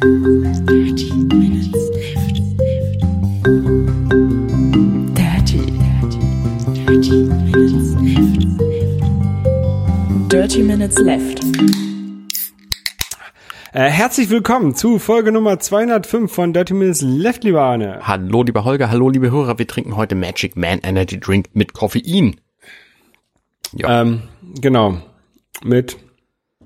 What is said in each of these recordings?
Dirty Minutes Left. Dirty, dirty, dirty Minutes Left. Dirty Minutes Left. Äh, herzlich willkommen zu Folge Nummer 205 von Dirty Minutes Left, lieber Arne. Hallo, lieber Holger, hallo, liebe Hörer. Wir trinken heute Magic Man Energy Drink mit Koffein. Ja. Ähm, genau. Mit,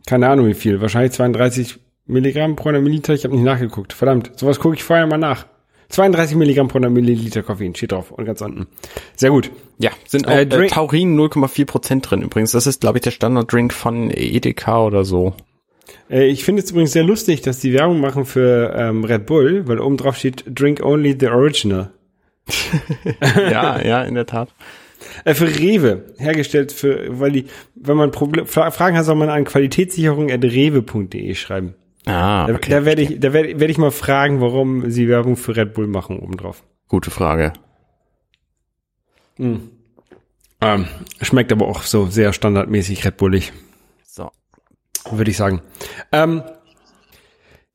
keine Ahnung wie viel, wahrscheinlich 32 Milligramm pro 100 Milliliter. Ich habe nicht nachgeguckt. Verdammt, sowas gucke ich vorher mal nach. 32 Milligramm pro 100 Milliliter Koffein steht drauf und ganz unten. Sehr gut. ja, sind auch äh, äh, Taurin 0,4 Prozent drin. Übrigens, das ist, glaube ich, der Standarddrink von Edeka oder so. Äh, ich finde es übrigens sehr lustig, dass die Werbung machen für ähm, Red Bull, weil oben drauf steht Drink Only the Original. ja, ja, in der Tat. Äh, für Rewe, hergestellt für, weil die, wenn man Proble Fra Fragen hat, soll man an qualitätssicherung.rewe.de schreiben. Ah, Da, okay. da werde ich, da werde werd ich mal fragen, warum sie Werbung für Red Bull machen oben drauf. Gute Frage. Ähm, schmeckt aber auch so sehr standardmäßig Red Bullig, So. würde ich sagen. Ähm,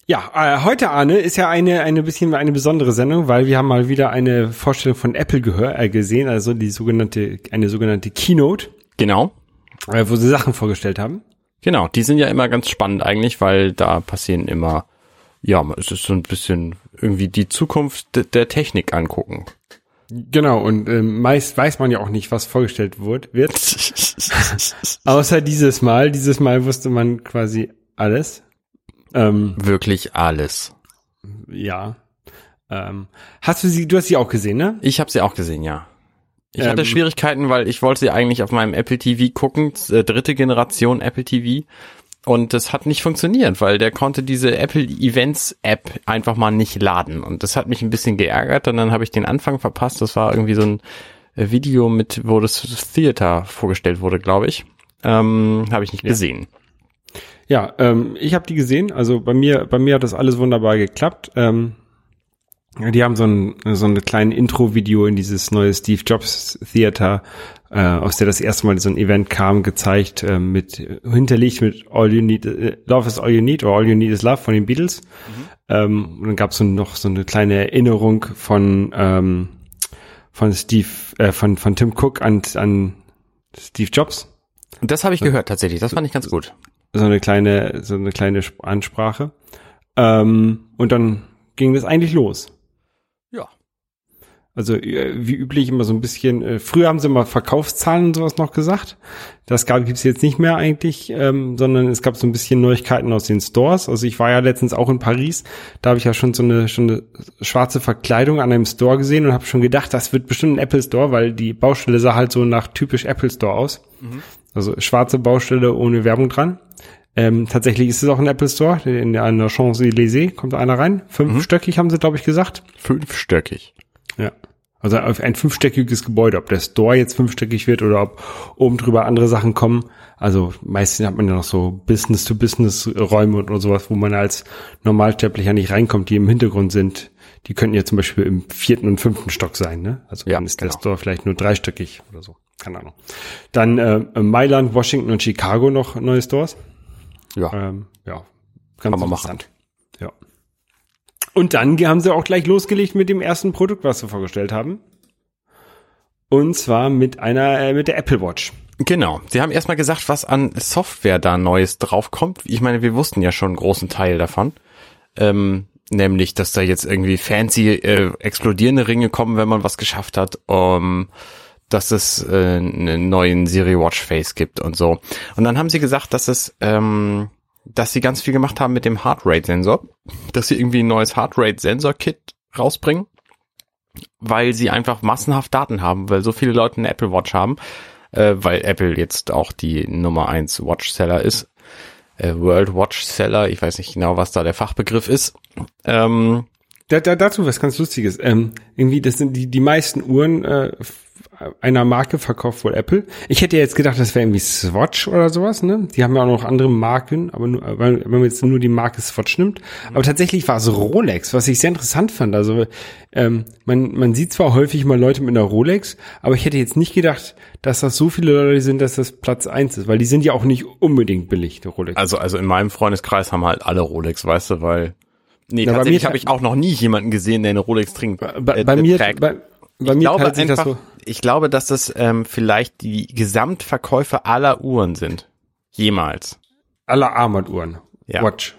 ja, äh, heute Arne ist ja eine eine bisschen eine besondere Sendung, weil wir haben mal wieder eine Vorstellung von Apple gehör, äh, gesehen, also die sogenannte eine sogenannte Keynote, Genau. äh, wo sie Sachen vorgestellt haben. Genau. Die sind ja immer ganz spannend eigentlich, weil da passieren immer, ja, es ist so ein bisschen irgendwie die Zukunft de- der Technik angucken. Genau, und ähm, meist weiß man ja auch nicht, was vorgestellt wird, wird. Außer dieses Mal. Dieses Mal wusste man quasi alles. Ähm, Wirklich alles. ja. Ähm, hast du sie, du hast sie auch gesehen, ne? Ich habe sie auch gesehen, ja. Ich Ähm, hatte Schwierigkeiten, weil ich wollte sie eigentlich auf meinem Apple TV gucken, äh, dritte Generation Apple TV. Und das hat nicht funktioniert, weil der konnte diese Apple Events App einfach mal nicht laden. Und das hat mich ein bisschen geärgert. Und dann habe ich den Anfang verpasst. Das war irgendwie so ein äh, Video mit, wo das Theater vorgestellt wurde, glaube ich. Ähm, habe ich nicht gesehen. Ja, ähm, ich habe die gesehen. Also bei mir, bei mir hat das alles wunderbar geklappt. Ähm, die haben so ein so eine kleine Intro-Video in dieses neue Steve Jobs Theater, äh, aus der das erste Mal so ein Event kam, gezeigt, äh, mit hinterlegt mit All You Need, äh, Love is All You Need oder All You Need is Love von den Beatles. Ähm, und dann gab es so noch so eine kleine Erinnerung von ähm, von Steve, äh, von von Tim Cook an an Steve Jobs. Und das habe ich gehört tatsächlich. Das fand ich ganz gut. so eine kleine, so eine kleine Sp- Ansprache. Ähm, und dann ging das eigentlich los. Also äh, wie üblich immer so ein bisschen, äh, früher haben sie immer Verkaufszahlen und sowas noch gesagt. Das gab gibt's jetzt nicht mehr eigentlich, ähm, sondern es gab so ein bisschen Neuigkeiten aus den Stores. Also ich war ja letztens auch in Paris, da habe ich ja schon so eine, schon eine schwarze Verkleidung an einem Store gesehen und habe schon gedacht, das wird bestimmt ein Apple Store, weil die Baustelle sah halt so nach typisch Apple Store aus. Also schwarze Baustelle ohne Werbung dran. Ähm, tatsächlich ist es auch ein Apple Store, in der Champs-Élysées kommt einer rein. Fünfstöckig haben sie, glaube ich, gesagt. Fünfstöckig. Ja. Also auf ein fünfstöckiges Gebäude, ob der Store jetzt fünfstöckig wird oder ob oben drüber andere Sachen kommen. Also meistens hat man ja noch so Business-to-Business-Räume oder sowas, wo man als Normalsterblicher nicht reinkommt, die im Hintergrund sind. Die könnten ja zum Beispiel im vierten und fünften Stock sein, ne? Also Ja, dann ist der genau. Store vielleicht nur dreistöckig oder so. Keine Ahnung. Dann äh, Mailand, Washington und Chicago noch neue Stores. Ja. Ähm, ja, ganz Kann man machen. interessant. Und dann haben sie auch gleich losgelegt mit dem ersten Produkt, was sie vorgestellt haben. Und zwar mit einer, äh, mit der Apple Watch. Genau. Sie haben erstmal gesagt, was an Software da Neues draufkommt. Ich meine, wir wussten ja schon einen großen Teil davon. Ähm, nämlich, dass da jetzt irgendwie fancy äh, explodierende Ringe kommen, wenn man was geschafft hat. Um, dass es äh, einen neuen Siri Watch Face gibt und so. Und dann haben sie gesagt, dass es, ähm, dass sie ganz viel gemacht haben mit dem Heart Rate Sensor, dass sie irgendwie ein neues Heart Rate Sensor Kit rausbringen, weil sie einfach massenhaft Daten haben, weil so viele Leute eine Apple Watch haben, äh, weil Apple jetzt auch die Nummer eins Watch Seller ist, äh, World Watch Seller, ich weiß nicht genau, was da der Fachbegriff ist. Ähm, Da, da, dazu was ganz Lustiges. Ähm, irgendwie, das sind die, die meisten Uhren äh, einer Marke verkauft wohl Apple. Ich hätte jetzt gedacht, das wäre irgendwie Swatch oder sowas, ne? Die haben ja auch noch andere Marken, aber nur, wenn man jetzt nur die Marke Swatch nimmt. Aber tatsächlich war es Rolex, was ich sehr interessant fand. Also ähm, man, man sieht zwar häufig mal Leute mit einer Rolex, aber ich hätte jetzt nicht gedacht, dass das so viele Leute sind, dass das Platz eins ist, weil die sind ja auch nicht unbedingt billig, die Rolex. also, also in meinem Freundeskreis haben halt alle Rolex, weißt du, weil Nee, Na, bei tatsächlich mir- habe ich auch noch nie jemanden gesehen, der eine Rolex trinkt. Bei, äh, bei mir, trägt. bei, bei ich mir glaube einfach, so. ich glaube, dass das ähm, vielleicht die Gesamtverkäufe aller Uhren sind. Jemals. Aller Armbanduhren. Ja. Watch.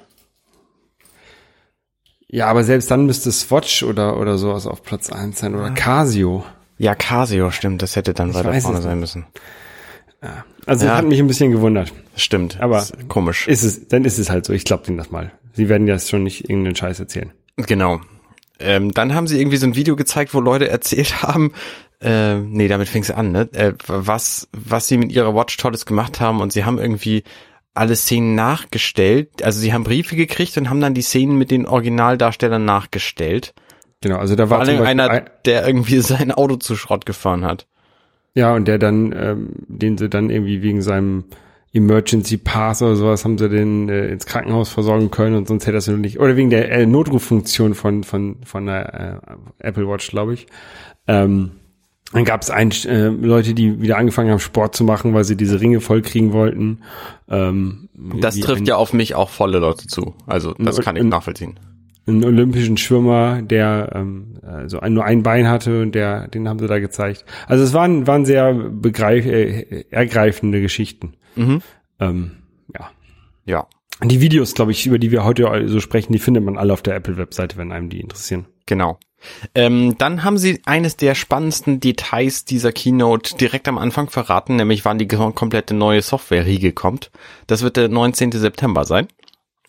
Ja, aber selbst dann müsste Swatch oder, oder sowas auf Platz 1 sein oder Casio. Ja, Casio, stimmt, das hätte dann weiter weiß vorne sein müssen. Also Ja. das hat mich ein bisschen gewundert. Stimmt. Aber- ist komisch. Ist es, dann ist es halt so. Ich glaube denen das mal. Sie werden jetzt schon nicht irgendeinen Scheiß erzählen. Genau. Ähm, dann haben sie irgendwie so ein Video gezeigt, wo Leute erzählt haben, äh, nee, damit fing es an, ne? Äh, was, was sie mit ihrer Watch Tolles gemacht haben und sie haben irgendwie alle Szenen nachgestellt. Also sie haben Briefe gekriegt und haben dann die Szenen mit den Originaldarstellern nachgestellt. Genau, also da Vor war zum allem einer, ein, der irgendwie sein Auto zu Schrott gefahren hat. ja und der dann, ähm, den sie dann irgendwie wegen seinem Emergency Pass oder sowas haben sie den äh, ins Krankenhaus versorgen können und sonst hätte das nicht oder wegen der äh, Notruffunktion von von von der äh, Apple Watch, glaube ich. Ähm, dann gab es ein, äh, Leute, die wieder angefangen haben, Sport zu machen, weil sie diese Ringe voll kriegen wollten. Ähm, Das trifft ja auf mich auch volle Leute zu. Also das kann ich nachvollziehen. einen olympischen Schwimmer, der ähm, also ein, nur ein Bein hatte und der, den haben sie da gezeigt. Also es waren, waren sehr begreif, äh, ergreifende Geschichten. Mhm. Ähm, ja. Ja. Die Videos, glaube ich, über die wir heute so sprechen, die findet man alle auf der Apple-Webseite, wenn einem die interessieren. Genau. Ähm, dann haben sie eines der spannendsten Details dieser Keynote direkt am Anfang verraten, nämlich wann die kom- komplette neue Software-Riege kommt. Das wird der 19. September sein,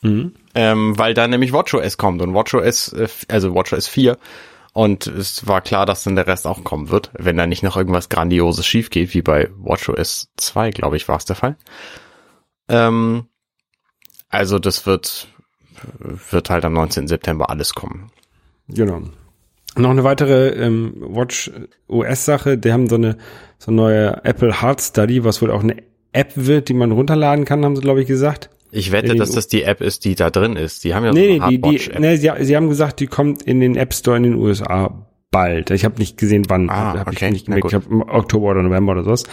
Mhm. ähm, weil da nämlich WatchOS kommt und WatchOS, äh, also WatchOS 4 und es war klar, dass dann der Rest auch kommen wird, wenn da nicht noch irgendwas Grandioses schief geht, wie bei WatchOS 2, glaube ich, war es der Fall. Ähm, also das wird, wird halt am 19. September alles kommen. Genau. Noch eine weitere ähm, Watch OS Sache, die haben so eine so eine neue Apple Heart Study, was wohl auch eine App wird, die man runterladen kann, haben sie glaube ich gesagt. Ich wette, dass das die App ist, die da drin ist. Die haben ja Nee, so eine nee, die, die, nee sie, sie haben gesagt, die kommt in den App Store in den USA bald. Ich habe nicht gesehen, wann. Ah, hab okay, ich nicht gemerkt. Ich im Oktober oder November oder sowas.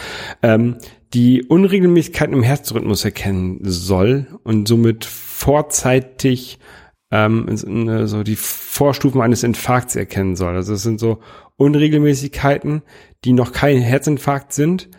Ähm, die Unregelmäßigkeiten im Herzrhythmus erkennen soll und somit vorzeitig ähm, so- so die Vorstufen eines Infarkts erkennen soll. Also es sind so Unregelmäßigkeiten, die noch kein Herzinfarkt sind,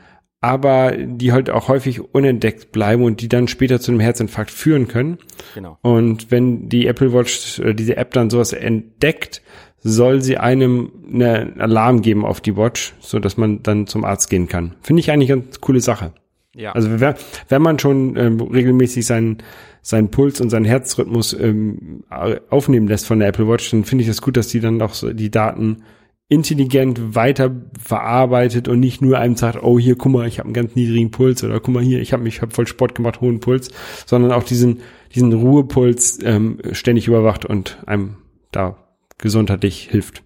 aber die halt auch häufig unentdeckt bleiben und die dann später zu einem Herzinfarkt führen können. Genau. Und wenn die Apple Watch oder diese App dann sowas entdeckt, soll sie einem einen Alarm geben auf die Watch, so dass man dann zum Arzt gehen kann. Finde ich eigentlich eine ganz coole Sache. Ja. Also wenn, wenn man schon ähm, regelmäßig seinen seinen Puls und seinen Herzrhythmus ähm, aufnehmen lässt von der Apple Watch, dann finde ich es gut, dass die dann auch so die Daten intelligent weiter verarbeitet und nicht nur einem sagt, oh hier, guck mal, ich habe einen ganz niedrigen Puls oder guck mal hier, ich habe mich hab voll Sport gemacht, hohen Puls, sondern auch diesen diesen Ruhepuls ähm, ständig überwacht und einem da gesundheitlich hilft.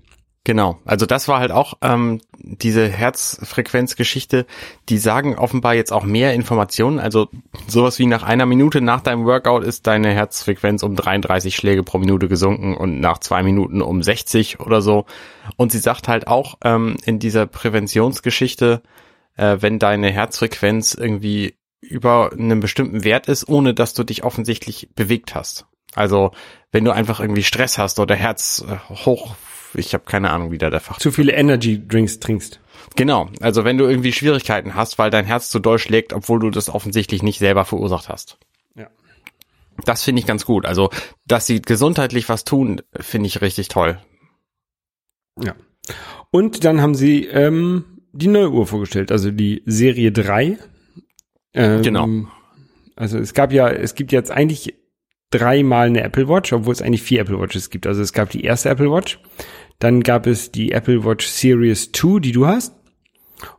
Genau. Also das war halt auch ähm, diese Herzfrequenzgeschichte. Die sagen offenbar jetzt auch mehr Informationen. Also sowas wie nach einer Minute nach deinem Workout ist deine Herzfrequenz um 33 Schläge pro Minute gesunken und nach zwei Minuten um 60 oder so. Und sie sagt halt auch ähm, in dieser Präventionsgeschichte, äh, wenn deine Herzfrequenz irgendwie über einen bestimmten Wert ist, ohne dass du dich offensichtlich bewegt hast. Also wenn du einfach irgendwie Stress hast oder Herz äh, hoch, ich habe keine Ahnung, wie da der Fach. Zu viele Energy Drinks trinkst. Genau, also wenn du irgendwie Schwierigkeiten hast, weil dein Herz zu doll schlägt, obwohl du das offensichtlich nicht selber verursacht hast. Ja. Das finde ich ganz gut. Also, dass sie gesundheitlich was tun, finde ich richtig toll. Ja. Und dann haben sie ähm, die neue Uhr vorgestellt, also die Serie 3. Ähm, Genau. Also es gab ja, es gibt jetzt eigentlich dreimal eine Apple Watch, obwohl es eigentlich vier Apple Watches gibt. Also es gab die erste Apple Watch, dann gab es die Apple Watch Series 2, die du hast.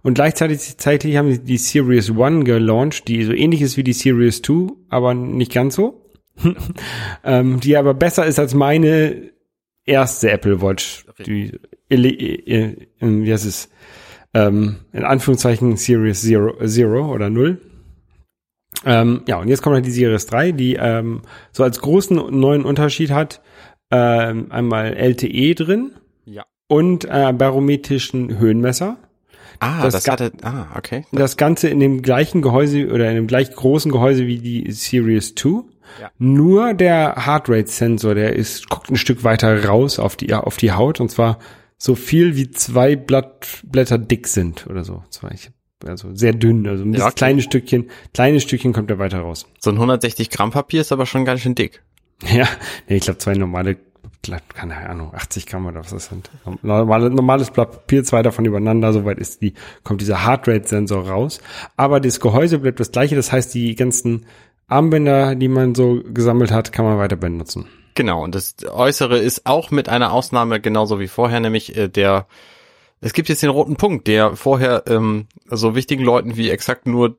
Und gleichzeitig haben sie die Series 1 gelauncht, die so ähnlich ist wie die Series 2, aber nicht ganz so. ähm, die aber besser ist als meine erste Apple Watch, die, ele- äh, äh, wie heißt es, ähm, in Anführungszeichen Series Zero, Zero oder Null. Ähm, ja, und jetzt kommt halt die Series 3, die ähm, so als großen neuen Unterschied hat, ähm, einmal LTE drin Ja. und äh, barometrischen Höhenmesser. Ah, Das das, hatte, ah, okay. Das Ganze in dem gleichen Gehäuse oder in dem gleich großen Gehäuse wie die Series 2. Ja. Nur der Heartrate-Sensor, der ist, guckt ein Stück weiter raus auf die, auf die Haut und zwar so viel wie zwei Blatt, Blätter dick sind oder so. Zwei, ich, also sehr dünn, also ein Ja, okay. kleines Stückchen, kleines Stückchen kommt er weiter raus. So ein 160 Gramm Papier ist aber schon ganz schön dick. Ja, nee, ich glaube zwei normale, keine Ahnung, 80 Gramm oder was das sind. Normale, normales Blatt Papier, zwei davon übereinander, soweit ist die, kommt dieser Heartrate-Sensor raus. Aber das Gehäuse bleibt das gleiche, das heißt, die ganzen Armbänder, die man so gesammelt hat, kann man weiter benutzen. Genau, und das Äußere ist auch mit einer Ausnahme genauso wie vorher, nämlich äh, der, es gibt jetzt den roten Punkt, der vorher ähm, so wichtigen Leuten wie exakt nur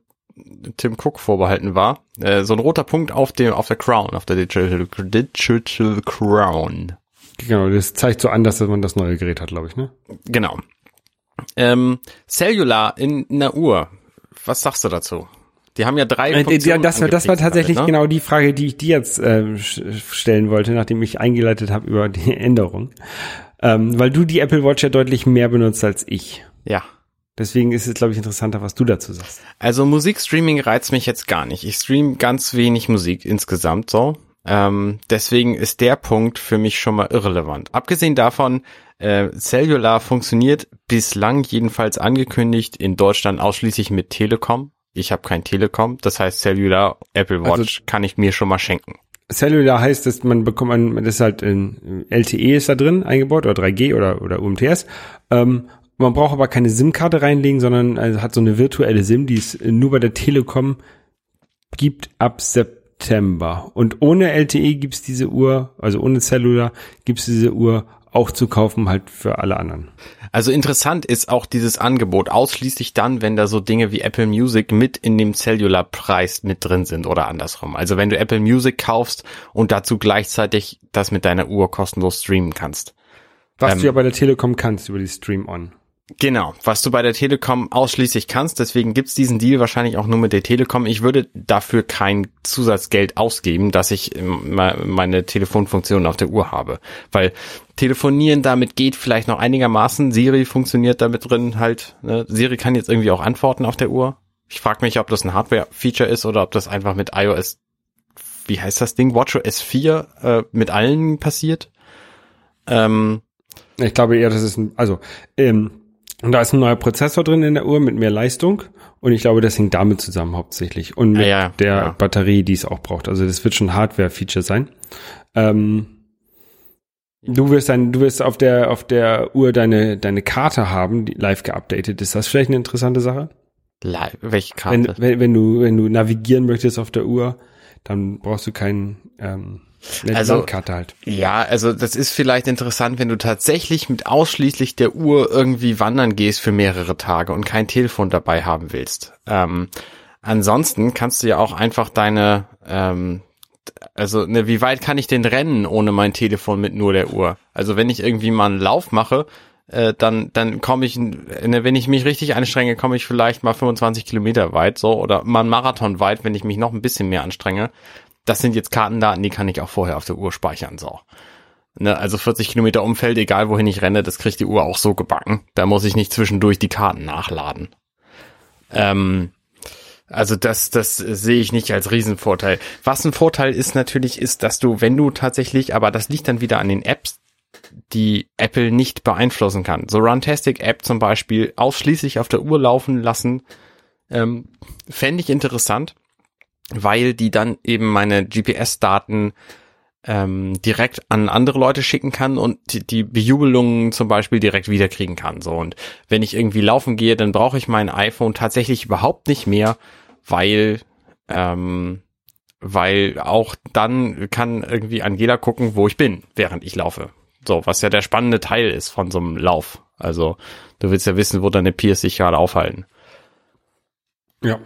Tim Cook vorbehalten war. Äh, so ein roter Punkt auf dem, auf der Crown, auf der Digital, Digital Crown. Genau, das zeigt so an, dass man das neue Gerät hat, glaube ich, ne? Genau. Ähm, Cellular in einer Uhr. Was sagst du dazu? Die haben ja drei Äh, Funktionen das war, das war tatsächlich damit, ne? genau die Frage, die ich dir jetzt äh, stellen wollte, nachdem ich eingeleitet habe über die Änderung. Ähm, weil du die Apple Watch ja deutlich mehr benutzt als ich. Ja. Deswegen ist es, glaube ich, interessanter, was du dazu sagst. Also Musikstreaming reizt mich jetzt gar nicht. Ich stream ganz wenig Musik insgesamt so. Ähm, deswegen ist der Punkt für mich schon mal irrelevant. Abgesehen davon, äh, Cellular funktioniert bislang jedenfalls angekündigt in Deutschland ausschließlich mit Telekom. Ich habe kein Telekom, das heißt Cellular Apple Watch Also- kann ich mir schon mal schenken. Cellular heißt, dass man bekommt man, das ist halt in LTE ist da drin eingebaut oder 3G oder oder UMTS. Ähm, man braucht aber keine SIM-Karte reinlegen, sondern also hat so eine virtuelle SIM, die es nur bei der Telekom gibt ab September. Und ohne LTE gibt's diese Uhr, also ohne Cellular gibt's diese Uhr auch zu kaufen halt für alle anderen. Also interessant ist auch dieses Angebot ausschließlich dann, wenn da so Dinge wie Apple Music mit in dem Cellular-Preis mit drin sind oder andersrum. Also wenn du Apple Music kaufst und dazu gleichzeitig das mit deiner Uhr kostenlos streamen kannst. Was Ähm, du ja bei der Telekom kannst über die Stream On. Genau, was du bei der Telekom ausschließlich kannst, deswegen gibt's diesen Deal wahrscheinlich auch nur mit der Telekom. Ich würde dafür kein Zusatzgeld ausgeben, dass ich ähm, me- meine Telefonfunktion auf der Uhr habe. Weil telefonieren damit geht vielleicht noch einigermaßen. Siri funktioniert damit drin halt. Ne? Siri kann jetzt irgendwie auch antworten auf der Uhr. Ich frage mich, ob das ein Hardware-Feature ist oder ob das einfach mit iOS, wie heißt das Ding, WatchOS 4 äh, mit allen passiert. Ähm, Ich glaube eher, das ist ein, also, ähm, und da ist ein neuer Prozessor drin in der Uhr mit mehr Leistung und ich glaube, das hängt damit zusammen hauptsächlich und mit Ja, ja, der ja. Batterie, die es auch braucht. Also das wird schon Hardware-Feature sein. Ähm, du wirst dann, du wirst auf der auf der Uhr deine deine Karte haben, die live geupdatet. Ist das vielleicht eine interessante Sache? live, welche Karte? Wenn, wenn, wenn du wenn du navigieren möchtest auf der Uhr, dann brauchst du keinen ähm, eine Also- halt. Ja, also das ist vielleicht interessant, wenn du tatsächlich mit ausschließlich der Uhr irgendwie wandern gehst für mehrere Tage und kein Telefon dabei haben willst. Ähm, ansonsten kannst du ja auch einfach deine, ähm, also ne, wie weit kann ich denn rennen ohne mein Telefon mit nur der Uhr? Also wenn ich irgendwie mal einen Lauf mache, äh, dann dann komme ich, ne, wenn ich mich richtig anstrenge, komme ich vielleicht mal 25 Kilometer weit so oder mal einen Marathon weit, wenn ich mich noch ein bisschen mehr anstrenge. Das sind jetzt Kartendaten, die kann ich auch vorher auf der Uhr speichern so. Ne, also 40 Kilometer Umfeld, egal wohin ich renne, das kriegt die Uhr auch so gebacken. Da muss ich nicht zwischendurch die Karten nachladen. Ähm, also das, das sehe ich nicht als Riesenvorteil. Was ein Vorteil ist natürlich, ist, dass du, wenn du tatsächlich, aber das liegt dann wieder an den Apps, die Apple nicht beeinflussen kann. So Runtastic App zum Beispiel ausschließlich auf der Uhr laufen lassen, ähm, fände ich interessant, weil die dann eben meine GPS-Daten ähm, direkt an andere Leute schicken kann und die, die Bejubelungen zum Beispiel direkt wiederkriegen kann. So und wenn ich irgendwie laufen gehe, dann brauche ich mein iPhone tatsächlich überhaupt nicht mehr, weil ähm, weil auch dann kann irgendwie Angela gucken, wo ich bin, während ich laufe. So, was ja der spannende Teil ist von so einem Lauf. Also du willst ja wissen, wo deine Peers sich gerade aufhalten. Ja.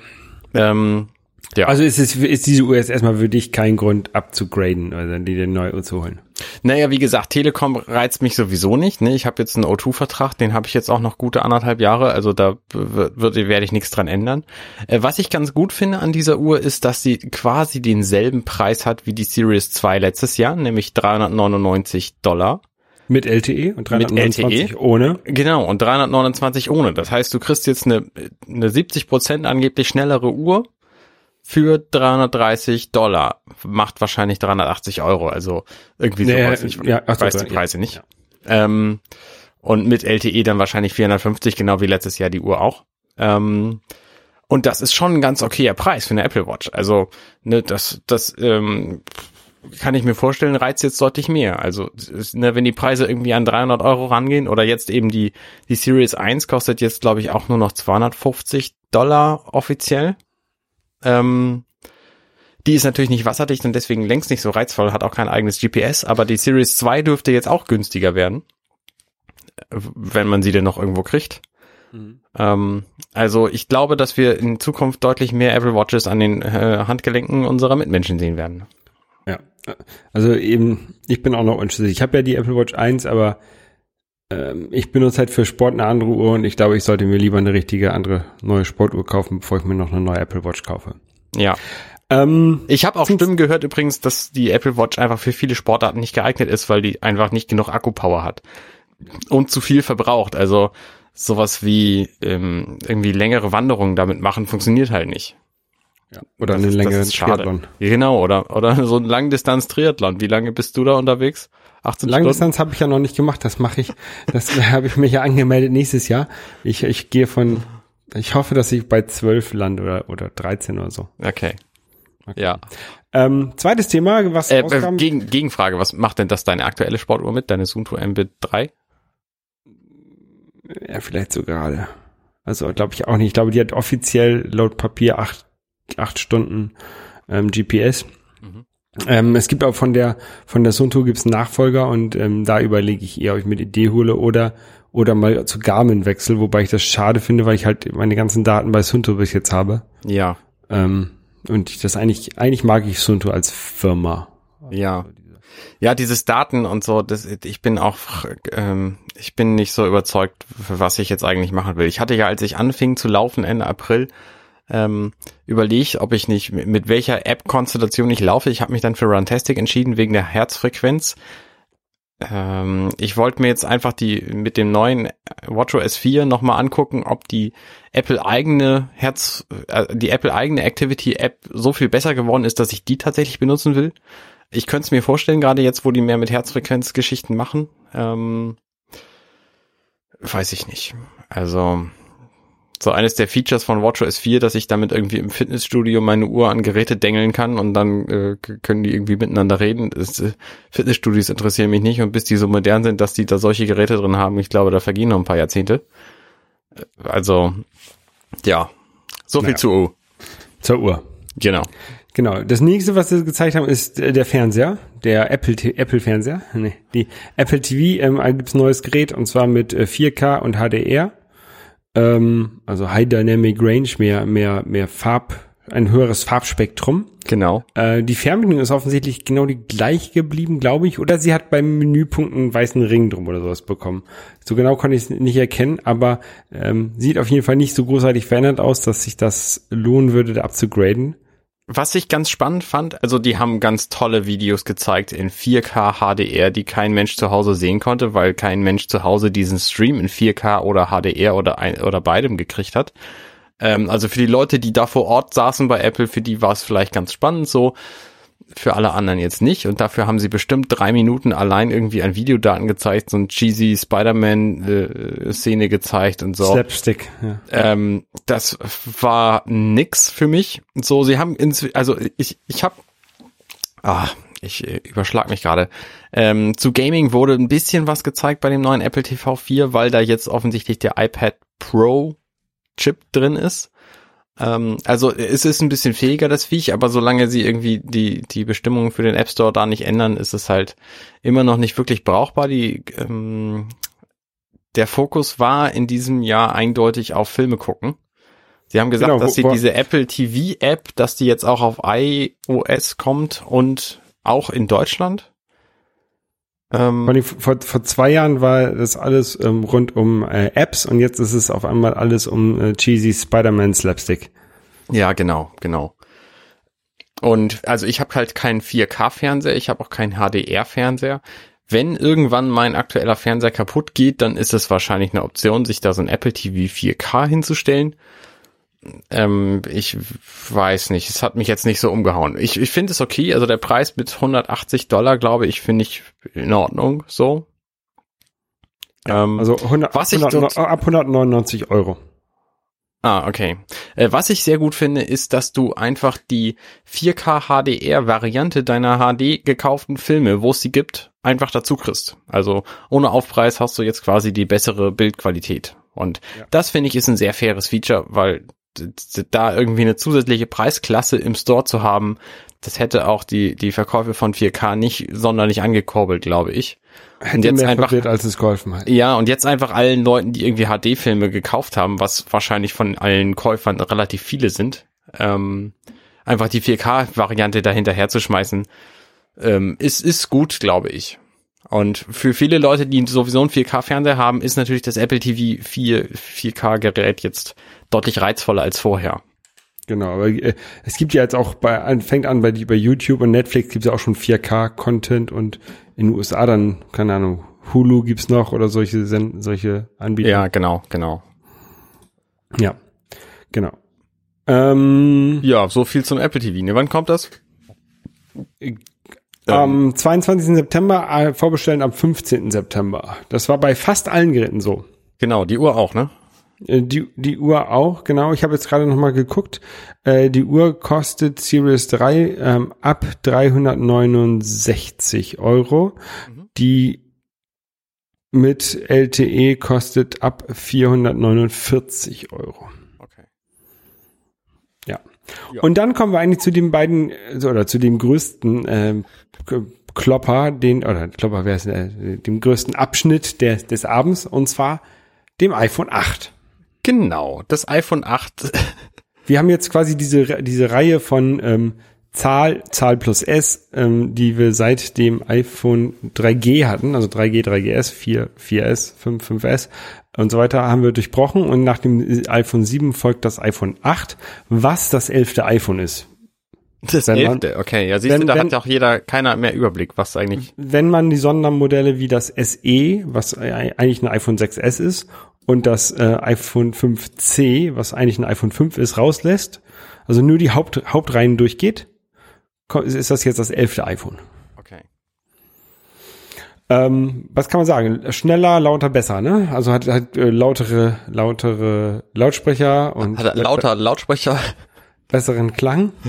Ähm, ja. Also ist es ist diese Uhr jetzt erstmal für dich kein Grund abzugraden, also die dir neu Uhr zu holen. Naja, wie gesagt, Telekom reizt mich sowieso nicht. Ne? Ich habe jetzt einen O2-Vertrag, den habe ich jetzt auch noch gute anderthalb Jahre, also da wird, werde ich nichts dran ändern. Äh, was ich ganz gut finde an dieser Uhr ist, dass sie quasi denselben Preis hat wie die Series 2 letztes Jahr, nämlich 399 Dollar. Mit LTE und Mit 329 LTE? ohne. Genau, und 329 ohne. Das heißt, du kriegst jetzt eine, eine 70 Prozent angeblich schnellere Uhr für 330 Dollar. Macht wahrscheinlich 380 Euro, also irgendwie Nee, sowas. Ich ja, ach weiß ja, die Preise nicht. ja. Ähm, und mit LTE dann wahrscheinlich 450, genau wie letztes Jahr die Uhr auch. Ähm, und das ist schon ein ganz okayer Preis für eine Apple Watch. Also, ne, das, das ähm, kann ich mir vorstellen, reizt jetzt deutlich mehr. Also, ne, wenn die Preise irgendwie an 300 Euro rangehen oder jetzt eben die, die Series 1 kostet jetzt, glaube ich, auch nur noch 250 Dollar offiziell. Ähm, die ist natürlich nicht wasserdicht und deswegen längst nicht so reizvoll, hat auch kein eigenes GPS, aber die Series 2 dürfte jetzt auch günstiger werden, wenn man sie denn noch irgendwo kriegt. Ähm, also ich glaube, dass wir in Zukunft deutlich mehr Apple Watches an den äh, Handgelenken unserer Mitmenschen sehen werden. Ja, also eben, ich bin auch noch unschlüssig. Ich habe ja die Apple Watch 1, aber ähm, ich benutze halt für Sport eine andere Uhr und ich glaube, ich sollte mir lieber eine richtige andere neue Sportuhr kaufen, bevor ich mir noch eine neue Apple Watch kaufe. Ja. Ähm, Ich habe auch Stimmen gehört übrigens, dass die Apple Watch einfach für viele Sportarten nicht geeignet ist, weil die einfach nicht genug Akkupower hat und zu viel verbraucht. Also sowas wie ähm, irgendwie längere Wanderungen damit machen funktioniert halt nicht. oder Das eine ist- längere. Triathlon. Ja, Genau, oder oder so ein Langdistanz-Triathlon. Wie lange bist du da unterwegs? 18 Stunden? Langdistanz habe ich ja noch nicht gemacht, das mache ich, das habe ich mich ja angemeldet nächstes Jahr. Ich, ich gehe von, ich hoffe, dass ich bei 12 lande oder, oder 13 oder so. Okay. Ja. Ähm, zweites Thema, was Äh, äh, rauskam, gegen, Gegenfrage, was macht denn das deine aktuelle Sportuhr mit, deine Sunto Mbit 3? ja, vielleicht so gerade. Also glaube ich auch nicht. Ich glaube, die hat offiziell laut Papier acht, acht Stunden ähm, GPS. Ähm, es gibt auch von der von der Sunto gibt's einen Nachfolger und ähm, da überlege ich eher, ob ich mir die Idee hole oder oder mal zu Garmin wechsel, wobei ich das schade finde, weil ich halt meine ganzen Daten bei Sunto bis jetzt habe. Ja. Ähm, und ich das eigentlich eigentlich mag ich Sunto als Firma. Ja. Ja, dieses Daten und so, das, ich bin auch, ähm, ich bin nicht so überzeugt, für was ich jetzt eigentlich machen will. Ich hatte ja, als ich anfing zu laufen Ende April, ähm, überlegt, ob ich nicht, mit welcher App-Konstellation ich laufe. Ich habe mich dann für Runtastic entschieden, wegen der Herzfrequenz. Ähm, ich wollte mir jetzt einfach die mit dem neuen WatchOS 4 nochmal angucken, ob die Apple eigene Herz, äh, die Apple eigene Activity App so viel besser geworden ist, dass ich die tatsächlich benutzen will. Ich könnte es mir vorstellen, gerade jetzt, wo die mehr mit Herzfrequenzgeschichten machen. Ähm, weiß ich nicht. Also so eines der Features von WatchOS 4, dass ich damit irgendwie im Fitnessstudio meine Uhr an Geräte dengeln kann und dann äh, können die irgendwie miteinander reden. Das, äh, Fitnessstudios interessieren mich nicht und bis die so modern sind, dass die da solche Geräte drin haben, ich glaube, da vergehen noch ein paar Jahrzehnte. Äh, Also, ja, so viel Naja. zu U. Zur Uhr. Genau. Genau. Das nächste, was sie gezeigt haben, ist äh, der Fernseher, der Apple Apple Fernseher. Nee, die Apple TV. Ähm, ein neues Gerät und zwar mit äh, 4K und HDR. Ähm, also High Dynamic Range, mehr mehr mehr Farb, ein höheres Farbspektrum. Genau. Äh, die Fernbedienung ist offensichtlich genau die gleiche geblieben, glaube ich. Oder sie hat beim Menüpunkt einen weißen Ring drum oder sowas bekommen. So genau konnte ich es nicht erkennen, aber ähm, sieht auf jeden Fall nicht so großartig verändert aus, dass sich das lohnen würde, da abzugraden. Was ich ganz spannend fand, also die haben ganz tolle Videos gezeigt in 4K HDR, die kein Mensch zu Hause sehen konnte, weil kein Mensch zu Hause diesen Stream in 4K oder HDR oder ein, oder beidem gekriegt hat. Ähm, also für die Leute, die da vor Ort saßen bei Apple, für die war es vielleicht ganz spannend so. Für alle anderen jetzt nicht. Und dafür haben sie bestimmt drei Minuten allein irgendwie an Videodaten gezeigt, so ein cheesy Spider-Man-Szene gezeigt und so. Slapstick, ja. Ähm, das war nix für mich. So, sie haben ins, also ich, ich habe, ah, ich äh, überschlag mich gerade. Ähm, zu Gaming wurde ein bisschen was gezeigt bei dem neuen Apple TV 4, weil da jetzt offensichtlich der iPad Pro Chip drin ist. Ähm, also es ist ein bisschen fähiger, das Viech, aber solange sie irgendwie die, die Bestimmungen für den App Store da nicht ändern, ist es halt immer noch nicht wirklich brauchbar. Die, ähm, der Fokus war in diesem Jahr eindeutig auf Filme gucken. Sie haben gesagt, Genau, dass sie diese Apple TV App, dass die jetzt auch auf iOS kommt und auch in Deutschland. Ähm, Vor, vor zwei Jahren war das alles ähm, rund um äh, Apps und jetzt ist es auf einmal alles um äh, cheesy Spider-Man Slapstick. Ja, genau, genau. Und also ich habe halt keinen 4K-Fernseher, ich habe auch keinen HDR-Fernseher. Wenn irgendwann mein aktueller Fernseher kaputt geht, dann ist es wahrscheinlich eine Option, sich da so ein Apple TV 4K hinzustellen. Ähm, ich weiß nicht, es hat mich jetzt nicht so umgehauen. Ich, ich finde es okay, also der Preis mit 180 Dollar, glaube ich, finde ich in Ordnung, so. ähm, Also 100, Was ich 100, dort- ab 199 Euro. Ah, okay. Äh, was ich sehr gut finde, ist, dass du einfach die 4K HDR-Variante deiner HD gekauften Filme, wo es sie gibt, einfach dazu kriegst. Also ohne Aufpreis hast du jetzt quasi die bessere Bildqualität. Und Ja. das finde ich ist ein sehr faires Feature, weil da irgendwie eine zusätzliche Preisklasse im Store zu haben, das hätte auch die, die Verkäufe von 4K nicht sonderlich angekurbelt, glaube ich. Hätte jetzt mehr einfach- verwirrt, als es geholfen hat. Ja, und jetzt einfach allen Leuten, die irgendwie HD-Filme gekauft haben, was wahrscheinlich von allen Käufern relativ viele sind, ähm, einfach die 4K-Variante dahinter herzuschmeißen, ähm, ist, ist gut, glaube ich. Und für viele Leute, die sowieso einen 4K-Fernseher haben, ist natürlich das Apple TV 4, 4K-Gerät jetzt deutlich reizvoller als vorher. Genau, aber äh, es gibt ja jetzt auch bei, fängt an bei, die- bei YouTube und Netflix gibt es ja auch schon 4K-Content und in den USA dann, keine Ahnung, Hulu gibt's noch oder solche, solche Anbieter. Ja, genau, genau. Ja, genau. Ähm, Ja, so viel zum Apple TV. Ne? Wann kommt das? Ähm, Am 22. September, äh, vorbestellen am 15. September. Das war bei fast allen Geräten so. genau, die Uhr auch, ne? Äh, Die, die Uhr auch, genau. Ich habe jetzt gerade noch mal geguckt. Äh, die Uhr kostet Series 3 ähm, ab 369 Euro. Die mit LTE kostet ab 449 Euro. Okay. Ja. Ja. Und dann kommen wir eigentlich zu den beiden, also, oder zu dem größten K- Klopper, den, oder Klopper wäre es, äh, dem größten Abschnitt der, des Abends, und zwar dem iPhone 8. Genau, das iPhone 8 Wir haben jetzt quasi diese, diese Reihe von ähm, Zahl, Zahl plus S, ähm, die wir seit dem iPhone 3G hatten, also 3G, 3GS, 4, 4S, 5, 5S und so weiter, haben wir durchbrochen und nach dem iPhone 7 folgt das iPhone 8, was das elfte iPhone ist. Das Wenn man- elfte, okay. Ja, siehst wenn- du, da wenn- hat ja auch jeder, keiner mehr Überblick, was eigentlich. Wenn man die Sondermodelle wie das SE, was eigentlich ein iPhone 6S ist, und das äh, iPhone 5C, was eigentlich ein iPhone 5 ist, rauslässt, also nur die Haupt, Hauptreihen durchgeht, ist das jetzt das elfte iPhone. Okay. Ähm, was kann man sagen? Schneller, lauter, besser, ne? Also hat, hat äh, lautere, lautere Lautsprecher und Hat er lauter Lautsprecher. besseren Klang.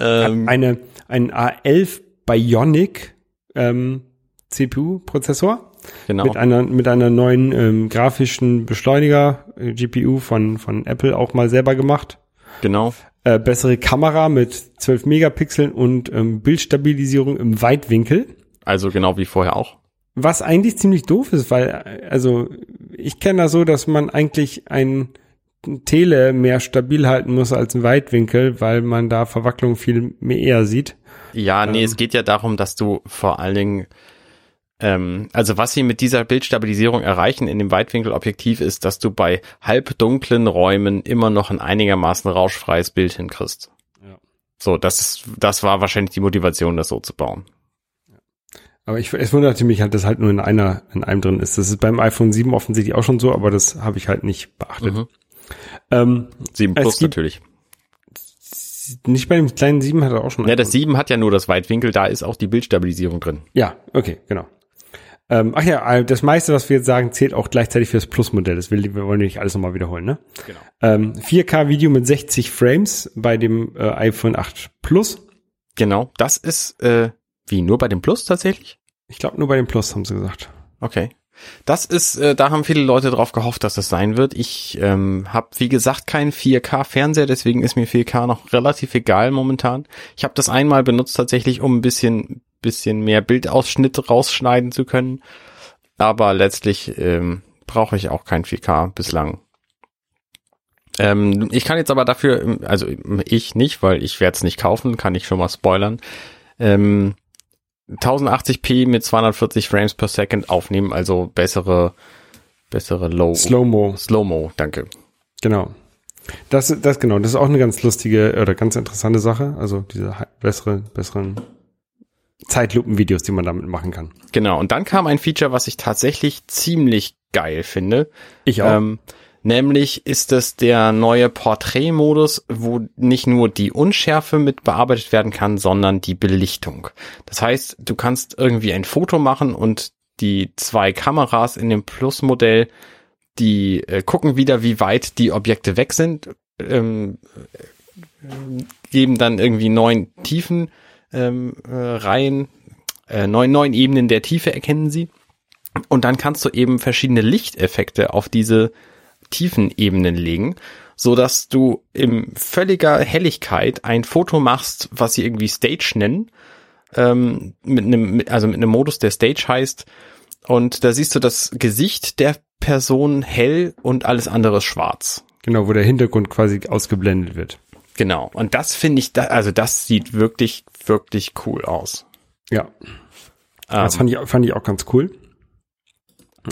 Ähm, Eine, ein A11 Bionic ähm, CPU-Prozessor. Genau. mit einer mit einer neuen ähm, grafischen Beschleuniger äh, GPU von von Apple auch mal selber gemacht. Genau. Äh, bessere Kamera mit 12 Megapixeln und ähm, Bildstabilisierung im Weitwinkel. Also genau wie vorher auch. Was eigentlich ziemlich doof ist, weil äh, also ich kenne das so, dass man eigentlich ein Tele mehr stabil halten muss als ein Weitwinkel, weil man da Verwacklung viel mehr eher sieht. Ja, nee, Ähm. es geht ja darum, dass du vor allen Dingen, ähm, also was sie mit dieser Bildstabilisierung erreichen in dem Weitwinkelobjektiv ist, dass du bei halbdunklen Räumen immer noch ein einigermaßen rauschfreies Bild hinkriegst. Ja. So, das ist, das war wahrscheinlich die Motivation, das so zu bauen. Aber ich, es wunderte mich halt, dass halt nur in einer, in einem drin ist. Das ist beim iPhone 7 offensichtlich auch schon so, aber das habe ich halt nicht beachtet. Mhm. Ähm, 7 Es Plus natürlich. nicht bei dem kleinen 7 hat er auch schon. Ja, das 7 hat ja nur das Weitwinkel, da ist auch die Bildstabilisierung drin. Ja, okay, genau. Ähm, ach ja, äh, das meiste, was wir jetzt sagen, zählt auch gleichzeitig für das Plus-Modell. Das will, wir wollen nicht alles nochmal wiederholen, ne? Genau. Ähm, 4K-Video mit 60 Frames bei dem äh, iPhone 8 Plus. Genau, das ist, äh, wie, nur bei dem Plus tatsächlich? Ich glaube, nur bei dem Plus haben sie gesagt. Okay. Das ist, äh, da haben viele Leute drauf gehofft, dass das sein wird. Ich ähm, habe, wie gesagt, keinen 4K-Fernseher, deswegen ist mir 4K noch relativ egal momentan. Ich habe das einmal benutzt tatsächlich, um ein bisschen, bisschen mehr Bildausschnitt rausschneiden zu können. Aber letztlich ähm, brauche ich auch kein 4K bislang. Ähm, ich kann jetzt aber dafür, also ich nicht, weil ich werde es nicht kaufen, kann ich schon mal spoilern. Ähm, 1080p mit 240 Frames per Second aufnehmen, also bessere, bessere Low Slow-Mo, Slow-Mo, danke. genau. Das, das genau, das ist auch eine ganz lustige oder ganz interessante Sache. Also diese bessere, besseren Zeitlupenvideos, die man damit machen kann. Genau. Und dann kam ein Feature, was ich tatsächlich ziemlich geil finde. Ich auch. Ähm, Nämlich ist es der neue Porträtmodus, wo nicht nur die Unschärfe mit bearbeitet werden kann, sondern die Belichtung. Das heißt, du kannst irgendwie ein Foto machen und die zwei Kameras in dem Plus-Modell, die äh, gucken wieder, wie weit die Objekte weg sind, ähm, äh, geben dann irgendwie neun Tiefen ähm, äh, Reihen, äh, neun, neun Ebenen der Tiefe erkennen sie. Und dann kannst du eben verschiedene Lichteffekte auf diese tiefen Ebenen legen, so dass du in völliger Helligkeit ein Foto machst, was sie irgendwie Stage nennen, ähm, mit einem, also mit einem Modus, der Stage heißt. Und da siehst du das Gesicht der Person hell und alles andere schwarz. Genau, wo der Hintergrund quasi ausgeblendet wird. Genau. Und das finde ich, da, also das sieht wirklich, wirklich cool aus. Ja. Das Ähm, fand ich, fand ich auch ganz cool.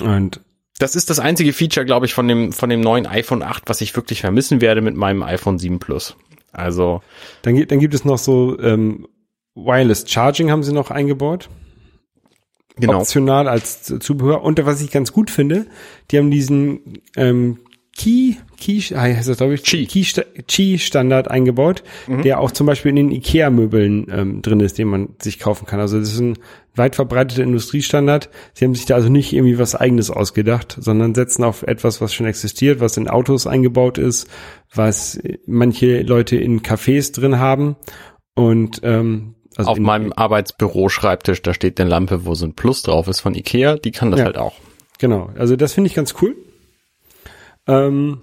Und das ist das einzige Feature, glaube ich, von dem, von dem neuen iPhone 8, was ich wirklich vermissen werde mit meinem iPhone 7 Plus. Also, dann, gibt- dann gibt es noch so ähm, Wireless Charging haben sie noch eingebaut. genau. Optional als Zubehör. Und was ich ganz gut finde, die haben diesen ähm, Key, Key, heißt das glaube ich, Qi. Key, Qi Standard eingebaut, der auch zum Beispiel in den Ikea Möbeln ähm, drin ist, den man sich kaufen kann. Also das ist ein weit verbreiteter Industriestandard. Sie haben sich da also nicht irgendwie was eigenes ausgedacht, sondern setzen auf etwas, was schon existiert, was in Autos eingebaut ist, was manche Leute in Cafés drin haben und ähm, also Auf in, meinem Arbeitsbüro-Schreibtisch, da steht eine Lampe, wo so ein Plus drauf ist von Ikea, die kann das Ja. halt auch. Genau, also das finde ich ganz cool. Ähm,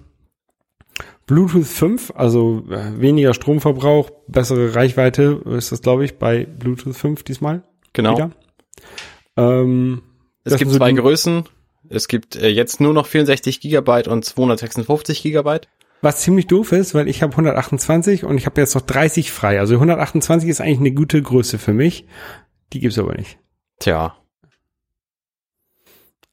Bluetooth 5, also äh, weniger Stromverbrauch, bessere Reichweite ist das, glaube ich, bei Bluetooth 5 diesmal. Genau. Ähm, Es gibt so zwei Größen. Es gibt äh, jetzt nur noch 64 Gigabyte und 256 Gigabyte. Was ziemlich doof ist, weil ich habe 128 und ich habe jetzt noch 30 frei. Also 128 ist eigentlich eine gute Größe für mich. Die gibt's aber nicht. Tja.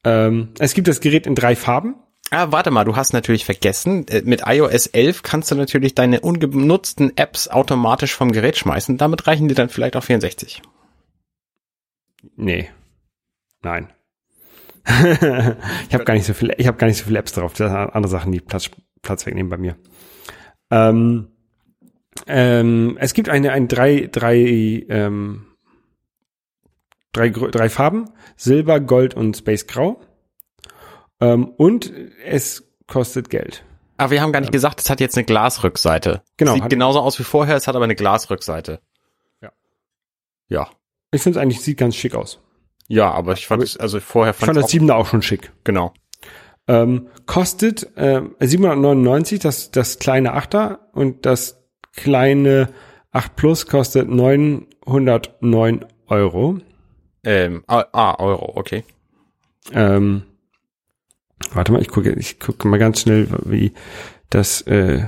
Ähm, es gibt das Gerät in drei Farben. Ah, warte mal, du hast natürlich vergessen, äh, mit iOS 11 kannst du natürlich deine ungenutzten Apps automatisch vom Gerät schmeißen. Damit reichen dir dann vielleicht auch 64. Nee. Nein. ich habe gar nicht so viel, ich habe gar nicht so viele Apps drauf. Das sind andere Sachen, die Platz, Platz wegnehmen bei mir. Ähm, ähm, es gibt eine, ein drei, drei, ähm, drei, drei Farben: Silber, Gold und Space Grau. Ähm, und es kostet Geld. Aber wir haben gar nicht gesagt, es hat jetzt eine Glasrückseite. Genau, Sieht genauso aus wie vorher, es hat aber eine Glasrückseite. Ja. Ja. Ich finde es eigentlich sieht ganz schick aus. Ja, aber ich fand es, also vorher Ich fand fand ich das Siebener auch schon schick. genau. Ähm, kostet äh, 799 das, das kleine Achter und das kleine 8 Plus kostet 909 Euro. Ähm, ah, ah, Euro, okay. Ähm, warte mal, ich gucke ich gucke mal ganz schnell, wie das äh,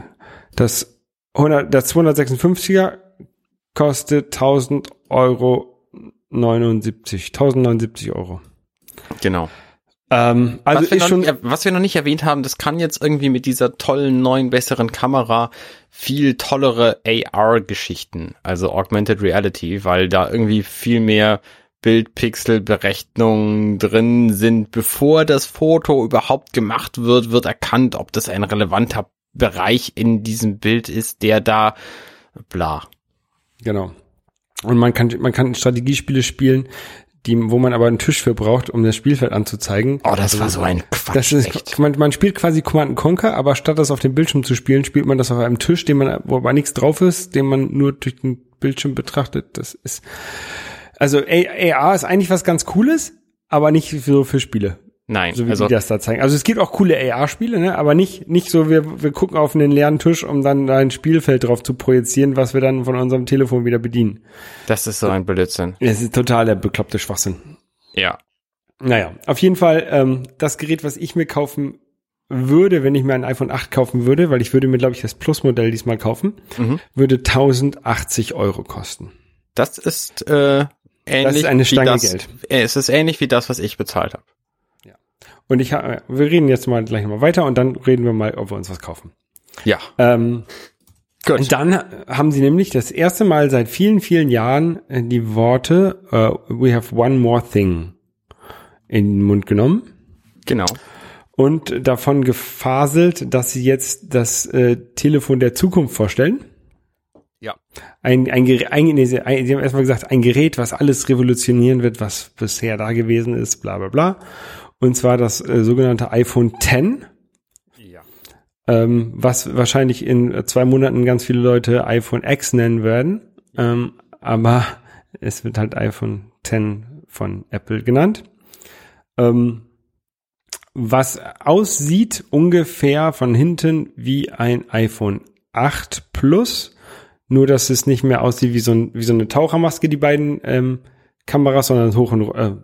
das 100, das 256er kostet 1000 Euro 79, 1079 Euro. Genau. Ähm, also was, wir ist noch schon nicht, was wir noch nicht erwähnt haben, das kann jetzt irgendwie mit dieser tollen neuen besseren Kamera viel tollere AR-Geschichten, also Augmented Reality, weil da irgendwie viel mehr Bildpixelberechnungen drin sind. Bevor das Foto überhaupt gemacht wird, wird erkannt, ob das ein relevanter Bereich in diesem Bild ist, der da bla. Genau. Und man kann, man kann Strategiespiele spielen, die, wo man aber einen Tisch für braucht, um das Spielfeld anzuzeigen. Oh, das war so ein Quatsch. Das ist, echt. man, man spielt quasi Command Conquer, aber statt das auf dem Bildschirm zu spielen, spielt man das auf einem Tisch, den man, wo aber nichts drauf ist, den man nur durch den Bildschirm betrachtet. Das ist, also AR ist eigentlich was ganz Cooles, aber nicht so für Spiele, Nein, so wie also die das da zeigen. Also es gibt auch coole AR-Spiele, ne, aber nicht, nicht so, wir, wir gucken auf einen leeren Tisch, um dann da ein Spielfeld drauf zu projizieren, was wir dann von unserem Telefon wieder bedienen. das ist so ein Blödsinn. Es ist total der bekloppte Schwachsinn. Ja. Naja, auf jeden Fall ähm, das Gerät, was ich mir kaufen würde, wenn ich mir ein iPhone 8 kaufen würde, weil ich würde mir, glaube ich, das Plus-Modell diesmal kaufen, Mhm. würde 1080 Euro kosten. Das ist äh, ähnlich ist eine Stange das, Geld. Es ist ähnlich wie das, was ich bezahlt habe. Und ich ha- wir reden jetzt mal gleich mal weiter und dann reden wir mal, ob wir uns was kaufen. Ja. Ähm, Gut. und dann haben sie nämlich das erste Mal seit vielen, vielen Jahren äh, die Worte äh, We have one more thing in den Mund genommen. Genau. und davon gefaselt, dass sie jetzt das äh, Telefon der Zukunft vorstellen. Ja. Ein, ein, ein, ein, sie haben erstmal gesagt, ein Gerät, was alles revolutionieren wird, was bisher da gewesen ist, bla bla bla. Und zwar das äh, sogenannte iPhone X, Ja. ähm, was wahrscheinlich in äh, zwei Monaten ganz viele Leute iPhone X nennen werden. Ähm, aber es wird halt iPhone X von Apple genannt. Ähm, was aussieht ungefähr von hinten wie ein iPhone 8 Plus, nur dass es nicht mehr aussieht wie so, ein, wie so eine Tauchermaske, die beiden ähm, Kameras, sondern hoch und äh,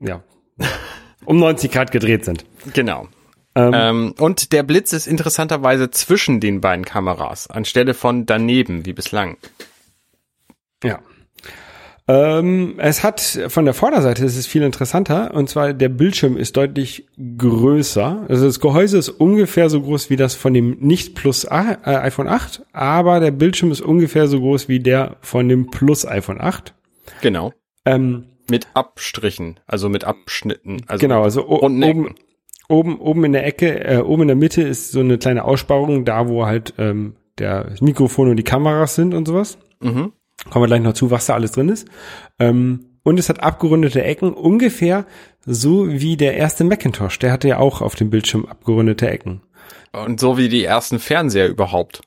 ja um 90 Grad gedreht sind. Genau. Ähm, Ähm, und der Blitz ist interessanterweise zwischen den beiden Kameras, anstelle von daneben, wie bislang. Ja. Ähm, es hat von der Vorderseite es ist viel interessanter und zwar der Bildschirm ist deutlich größer. Also das Gehäuse ist ungefähr so groß wie das von dem nicht Plus A, äh, iPhone 8, aber der Bildschirm ist ungefähr so groß wie der von dem Plus iPhone 8. Genau. Ähm, Mit Abstrichen, also mit Abschnitten. Also genau, also oben, oben, oben in der Ecke, äh, oben in der Mitte ist so eine kleine Aussparung, da wo halt ähm, der das Mikrofon und die Kameras sind und sowas. Mhm. Kommen wir gleich noch zu, was da alles drin ist. Ähm, und es hat abgerundete Ecken, ungefähr so wie der erste Macintosh. Der hatte ja auch auf dem Bildschirm abgerundete Ecken. Und so wie die ersten Fernseher überhaupt.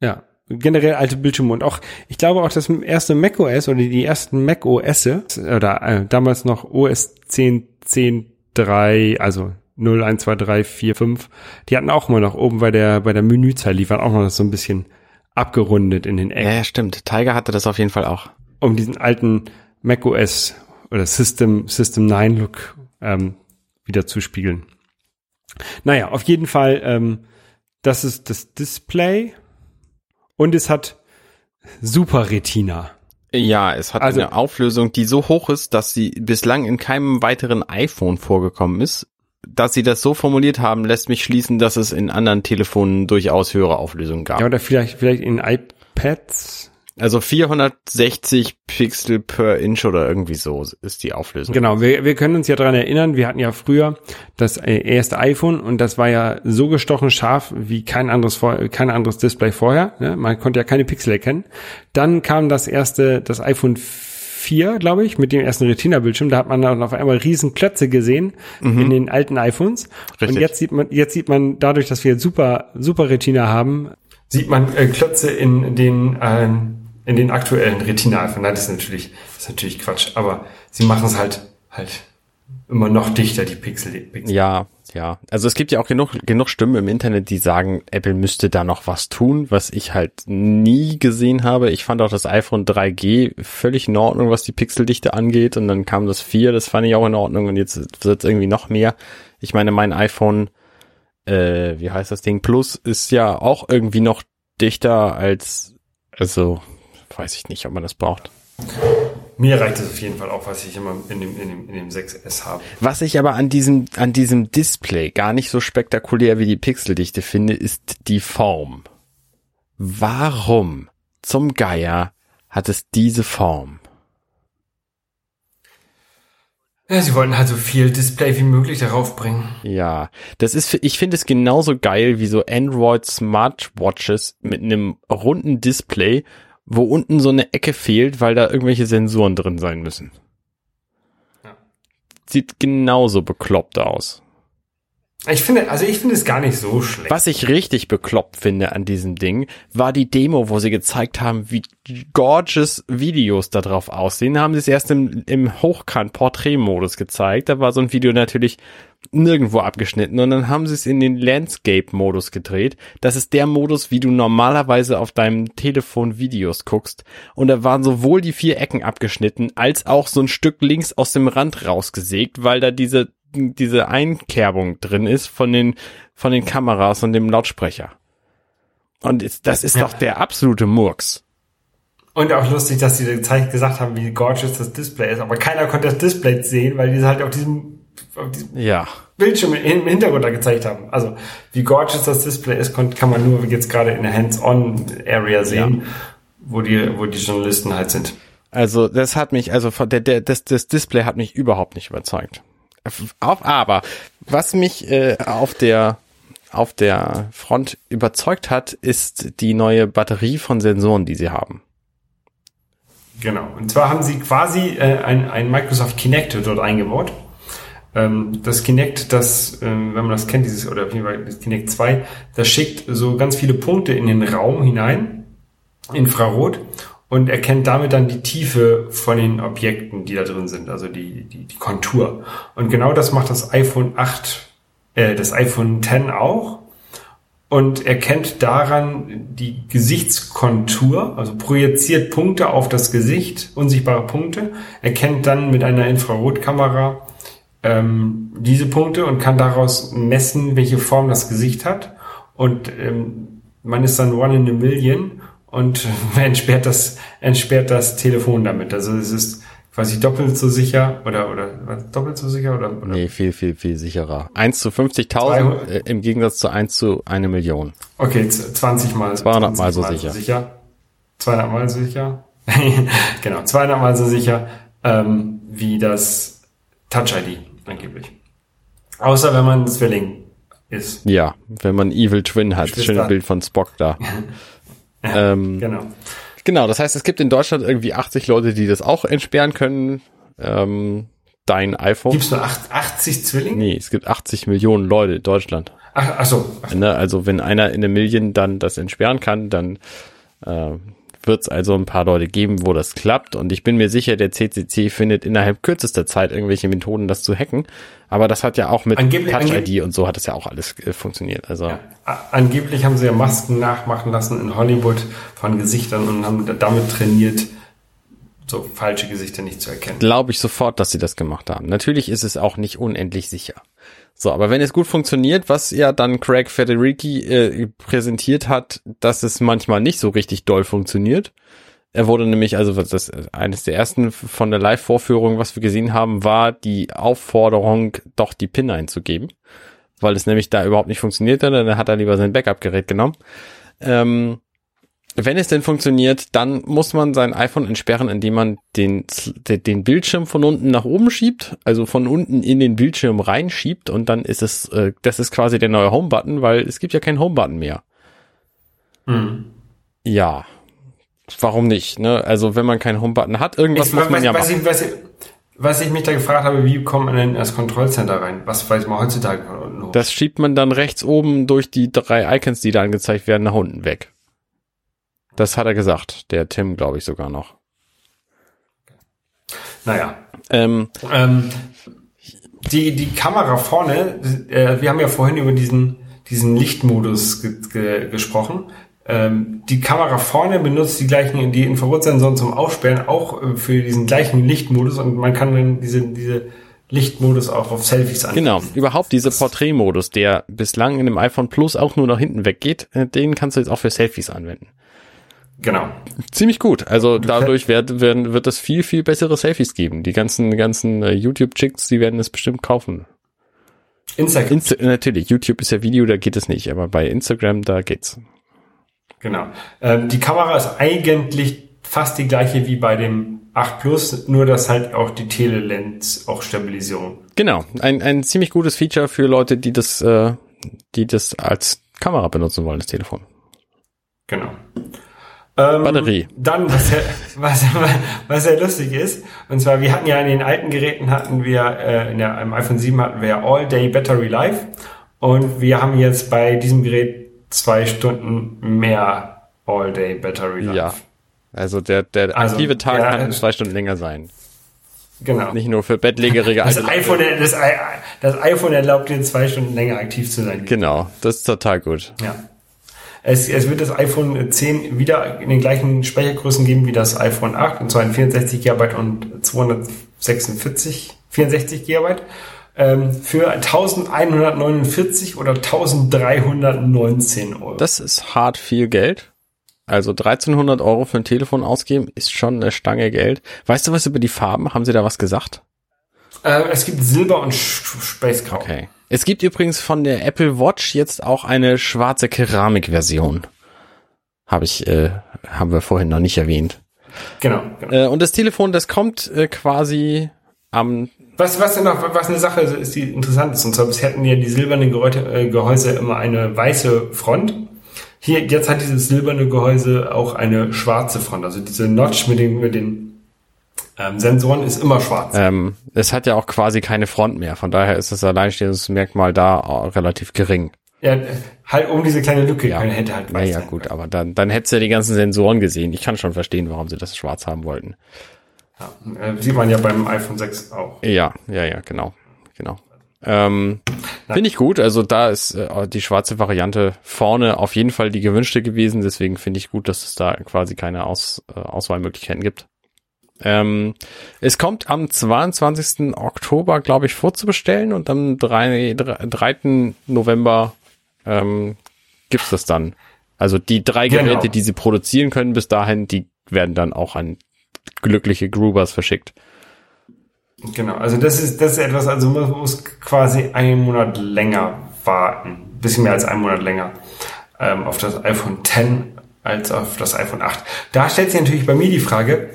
Ja, generell alte Bildschirme und auch, ich glaube auch das erste macOS oder die ersten macOS oder äh, damals noch OS 10, 10, 3, also 0, 1, 2, 3, 4, 5, die hatten auch mal noch oben bei der, bei der Menüzeile, die waren auch noch so ein bisschen abgerundet in den Ecken. Ja, ja, stimmt. Tiger hatte das auf jeden Fall auch. um diesen alten macOS oder System, System 9 Look ähm, wieder zu spiegeln. Naja, auf jeden Fall, ähm, das ist das Display und es hat Super Retina. Ja, es hat Also- eine Auflösung, die so hoch ist, dass sie bislang in keinem weiteren iPhone vorgekommen ist. Dass sie das so formuliert haben, lässt mich schließen, dass es in anderen Telefonen durchaus höhere Auflösungen gab. Ja, oder vielleicht, vielleicht in iPads. Also 460 Pixel per Inch oder irgendwie so ist die Auflösung. Genau, wir, wir können uns ja dran erinnern, wir hatten ja früher das äh, erste iPhone und das war ja so gestochen scharf wie kein anderes, kein anderes Display vorher. Ne? Man konnte ja keine Pixel erkennen. Dann kam das erste, das iPhone 4, glaube ich, mit dem ersten Retina-Bildschirm. Da hat man dann auf einmal riesen Klötze gesehen in den alten iPhones. Richtig. Und jetzt sieht man, jetzt sieht man dadurch, dass wir jetzt super, super Retina haben, sieht man äh, Klötze in den, äh, in den aktuellen Retina-iPhones. Nein, das ist natürlich, das ist natürlich Quatsch. Aber sie machen es halt, halt immer noch dichter, die Pixel. Die Pixel. Ja, ja. Also es gibt ja auch genug, genug Stimmen im Internet, die sagen, Apple müsste da noch was tun, was ich halt nie gesehen habe. Ich fand auch das iPhone 3G völlig in Ordnung, was die Pixeldichte angeht. Und dann kam das 4, das fand ich auch in Ordnung. Und jetzt wird irgendwie noch mehr. Ich meine, mein iPhone, äh, wie heißt das Ding, Plus ist ja auch irgendwie noch dichter als, also, weiß ich nicht, ob man das braucht. Mir reicht es auf jeden Fall auch, was ich immer in dem, in dem, in dem 6S habe. Was ich aber an diesem, an diesem Display gar nicht so spektakulär wie die Pixeldichte finde, ist die Form. Warum zum Geier hat es diese Form? Ja, sie wollten halt so viel Display wie möglich darauf bringen. Ja, das ist, ich finde es genauso geil wie so Android Smartwatches mit einem runden Display, wo unten so eine Ecke fehlt, weil da irgendwelche Sensoren drin sein müssen. Ja. Sieht genauso bekloppt aus. Ich finde, also ich finde es gar nicht so schlecht. Was ich richtig bekloppt finde an diesem Ding, war die Demo, wo sie gezeigt haben, wie gorgeous Videos da drauf aussehen. Da haben sie es erst im, im Hochkant-Portrait-Modus gezeigt. Da war so ein Video natürlich nirgendwo abgeschnitten und dann haben sie es in den Landscape-Modus gedreht. Das ist der Modus, wie du normalerweise auf deinem Telefon Videos guckst. Und da waren sowohl die vier Ecken abgeschnitten, als auch so ein Stück links aus dem Rand rausgesägt, weil da diese diese Einkerbung drin ist von den, von den Kameras und dem Lautsprecher. Und das ist Ja. doch der absolute Murks. Und auch lustig, dass sie gezeigt, gesagt haben, wie gorgeous das Display ist. Aber keiner konnte das Display sehen, weil die es halt auf diesem, auf diesem Ja. Bildschirm im Hintergrund da gezeigt haben. Also wie gorgeous das Display ist, kann man nur jetzt gerade in der Hands-on-Area sehen, wo die, wo die Journalisten halt sind. Also das hat mich, also der, der, das, das Display hat mich überhaupt nicht überzeugt. Auf, aber was mich äh, auf der auf der Front überzeugt hat, ist die neue Batterie von Sensoren, die sie haben. Genau. Und zwar haben sie quasi äh, ein, ein Microsoft Kinect dort eingebaut. Ähm, das Kinect, das, ähm, wenn man das kennt, dieses, oder auf jeden Fall das Kinect 2, das schickt so ganz viele Punkte in den Raum hinein, Infrarot, und erkennt damit dann die Tiefe von den Objekten, die da drin sind, also die, die, die Kontur. Und genau das macht das iPhone 8, äh, das iPhone 10 auch und erkennt daran die Gesichtskontur, also projiziert Punkte auf das Gesicht, unsichtbare Punkte, erkennt dann mit einer Infrarotkamera ähm, diese Punkte und kann daraus messen, welche Form das Gesicht hat. Und ähm, man ist dann one in a million und entsperrt das, entsperrt das Telefon damit. Also es ist quasi doppelt so sicher oder oder doppelt so sicher oder, oder Nee, viel, viel, viel sicherer. 1 zu 50.000 äh, im Gegensatz zu 1 zu 1 Million. Okay, 20 mal 200 mal 20 so sicher. sicher. 200 mal so sicher. genau, 200 mal so sicher ähm, wie das Touch ID angeblich. Außer wenn man Zwilling ist. Ja, wenn man Evil Twin hat. Schönes Bild von Spock da. ähm, Genau. Genau, das heißt, es gibt in Deutschland irgendwie 80 Leute, die das auch entsperren können. Ähm, dein iPhone. Gibt's nur acht- 80 Zwillinge? Nee, es gibt 80 Millionen Leute in Deutschland. Ach, ach so. Ach, Ne? Also wenn einer in einem Million dann das entsperren kann, dann äh, wird es also ein paar Leute geben, wo das klappt. Und ich bin mir sicher, der CCC findet innerhalb kürzester Zeit irgendwelche Methoden, das zu hacken. Aber das hat ja auch mit Angeblich- Touch angeb- ID und so hat es ja auch alles äh, funktioniert. Also ja. Angeblich haben sie ja Masken nachmachen lassen in Hollywood von Gesichtern und haben da- damit trainiert, so falsche Gesichter nicht zu erkennen. glaube ich sofort, dass sie das gemacht haben. Natürlich ist es auch nicht unendlich sicher. So, aber wenn es gut funktioniert, was ja dann Craig Federici äh, präsentiert hat, dass es manchmal nicht so richtig doll funktioniert. Er wurde nämlich, also das eines der ersten von der Live-Vorführung, was wir gesehen haben, war die Aufforderung, doch die PIN einzugeben, weil es nämlich da überhaupt nicht funktionierte. Dann hat er lieber sein Backup-Gerät genommen. Ähm, wenn es denn funktioniert, dann muss man sein iPhone entsperren, indem man den, den Bildschirm von unten nach oben schiebt, also von unten in den Bildschirm reinschiebt und dann ist es, äh, das ist quasi der neue Home-Button, weil es gibt ja keinen Home-Button mehr. Hm. Ja. Warum nicht? Ne? Also wenn man keinen Home-Button hat, irgendwas Ich, muss was, man ja was, machen. ich, was, ich, was ich mich da gefragt habe, wie kommt man denn in das Kontrollcenter rein? Was weiß man heutzutage von unten hoch? Das schiebt man dann rechts oben durch die drei Icons, die da angezeigt werden, nach unten weg. Das hat er gesagt, der Tim, glaube ich, sogar noch. naja. Ähm, Ähm, die, die Kamera vorne, äh, wir haben ja vorhin über diesen, diesen Lichtmodus ge ge gesprochen. Ähm, die Kamera vorne benutzt die gleichen, die Infrarotsensoren zum Aufsperren auch äh, für diesen gleichen Lichtmodus und man kann dann diese, diese Lichtmodus auch auf Selfies an. Genau, überhaupt dieser Porträtmodus, der bislang in dem iPhone Plus auch nur nach hinten weggeht, äh, den kannst du jetzt auch für Selfies anwenden. Genau. Ziemlich gut. Also dadurch wird, werden, wird es viel, viel bessere Selfies geben. Die ganzen, ganzen äh, YouTube-Chicks, die werden es bestimmt kaufen. Instagram. Insta natürlich, YouTube ist ja Video, da geht es nicht, aber bei Instagram, da geht's. Genau. Ähm, die Kamera ist eigentlich fast die gleiche wie bei dem 8 Plus, nur dass halt auch die Telelens auch Stabilisierung. Genau, ein, ein ziemlich gutes Feature für Leute, die das, äh, die das als Kamera benutzen wollen, das Telefon. Genau. Ähm, Batterie. Dann, was ja, was, was sehr lustig ist, und zwar, wir hatten ja in den alten Geräten hatten wir, äh, in der, im iPhone 7 hatten wir ja All Day Battery Life und wir haben jetzt bei diesem Gerät zwei Stunden mehr All Day Battery Life. Ja. Also der, der Also, aktive Tag ja, kann äh, zwei Stunden länger sein. Genau. Nicht nur für bettlägerige Das alte iPhone, das, das iPhone erlaubt dir zwei Stunden länger aktiv zu sein. Genau, das ist total gut. Ja. Es, es wird das iPhone 10 wieder in den gleichen Speichergrößen geben wie das iPhone 8, und zwar in 64 GB und 246, 64 GB, für 1149 oder 1319 Euro. Das ist hart viel Geld. Also 1300 Euro für ein Telefon ausgeben ist schon eine Stange Geld. Weißt du was über die Farben? Haben sie da was gesagt? äh, es gibt Silber und Space Grau. Okay. Es gibt übrigens von der Apple Watch jetzt auch eine schwarze Keramikversion. Habe ich, äh, haben wir vorhin noch nicht erwähnt. Genau, genau. Äh, und das Telefon, das kommt äh, quasi am Was, was denn noch, was eine Sache ist, die interessant ist, und zwar bisher hatten ja die silbernen Gehäuse, äh, Gehäuse immer eine weiße Front. Hier, jetzt hat dieses silberne Gehäuse auch eine schwarze Front. Also diese Notch mit den, mit den ähm, Sensoren ist immer schwarz. Ähm, es hat ja auch quasi keine Front mehr, von daher ist das Alleinstellungsmerkmal da relativ gering. Ja, halt um diese kleine Lücke Ja, hätte halt na weiß ja sein gut, können. aber dann, dann hättest du ja die ganzen Sensoren gesehen. Ich kann schon verstehen, warum sie das schwarz haben wollten. Ja, äh, sieht man ja beim iPhone 6 auch. Ja, ja, ja, genau, genau. Ähm, Finde ich gut. Also da ist äh, die schwarze Variante vorne auf jeden Fall die gewünschte gewesen. Deswegen finde ich gut, dass es da quasi keine Aus, äh, Auswahlmöglichkeiten gibt. Ähm, es kommt am 22. Oktober, glaube ich, vorzubestellen und am 3, 3. November ähm, gibt's das dann. Also die drei Genau. Geräte, die sie produzieren können bis dahin, die werden dann auch an glückliche Grubers verschickt. Genau, also das ist, das ist etwas, also man muss quasi einen Monat länger warten, bisschen mehr als einen Monat länger, ähm, auf das iPhone X als auf das iPhone 8. Da stellt sich natürlich bei mir die Frage,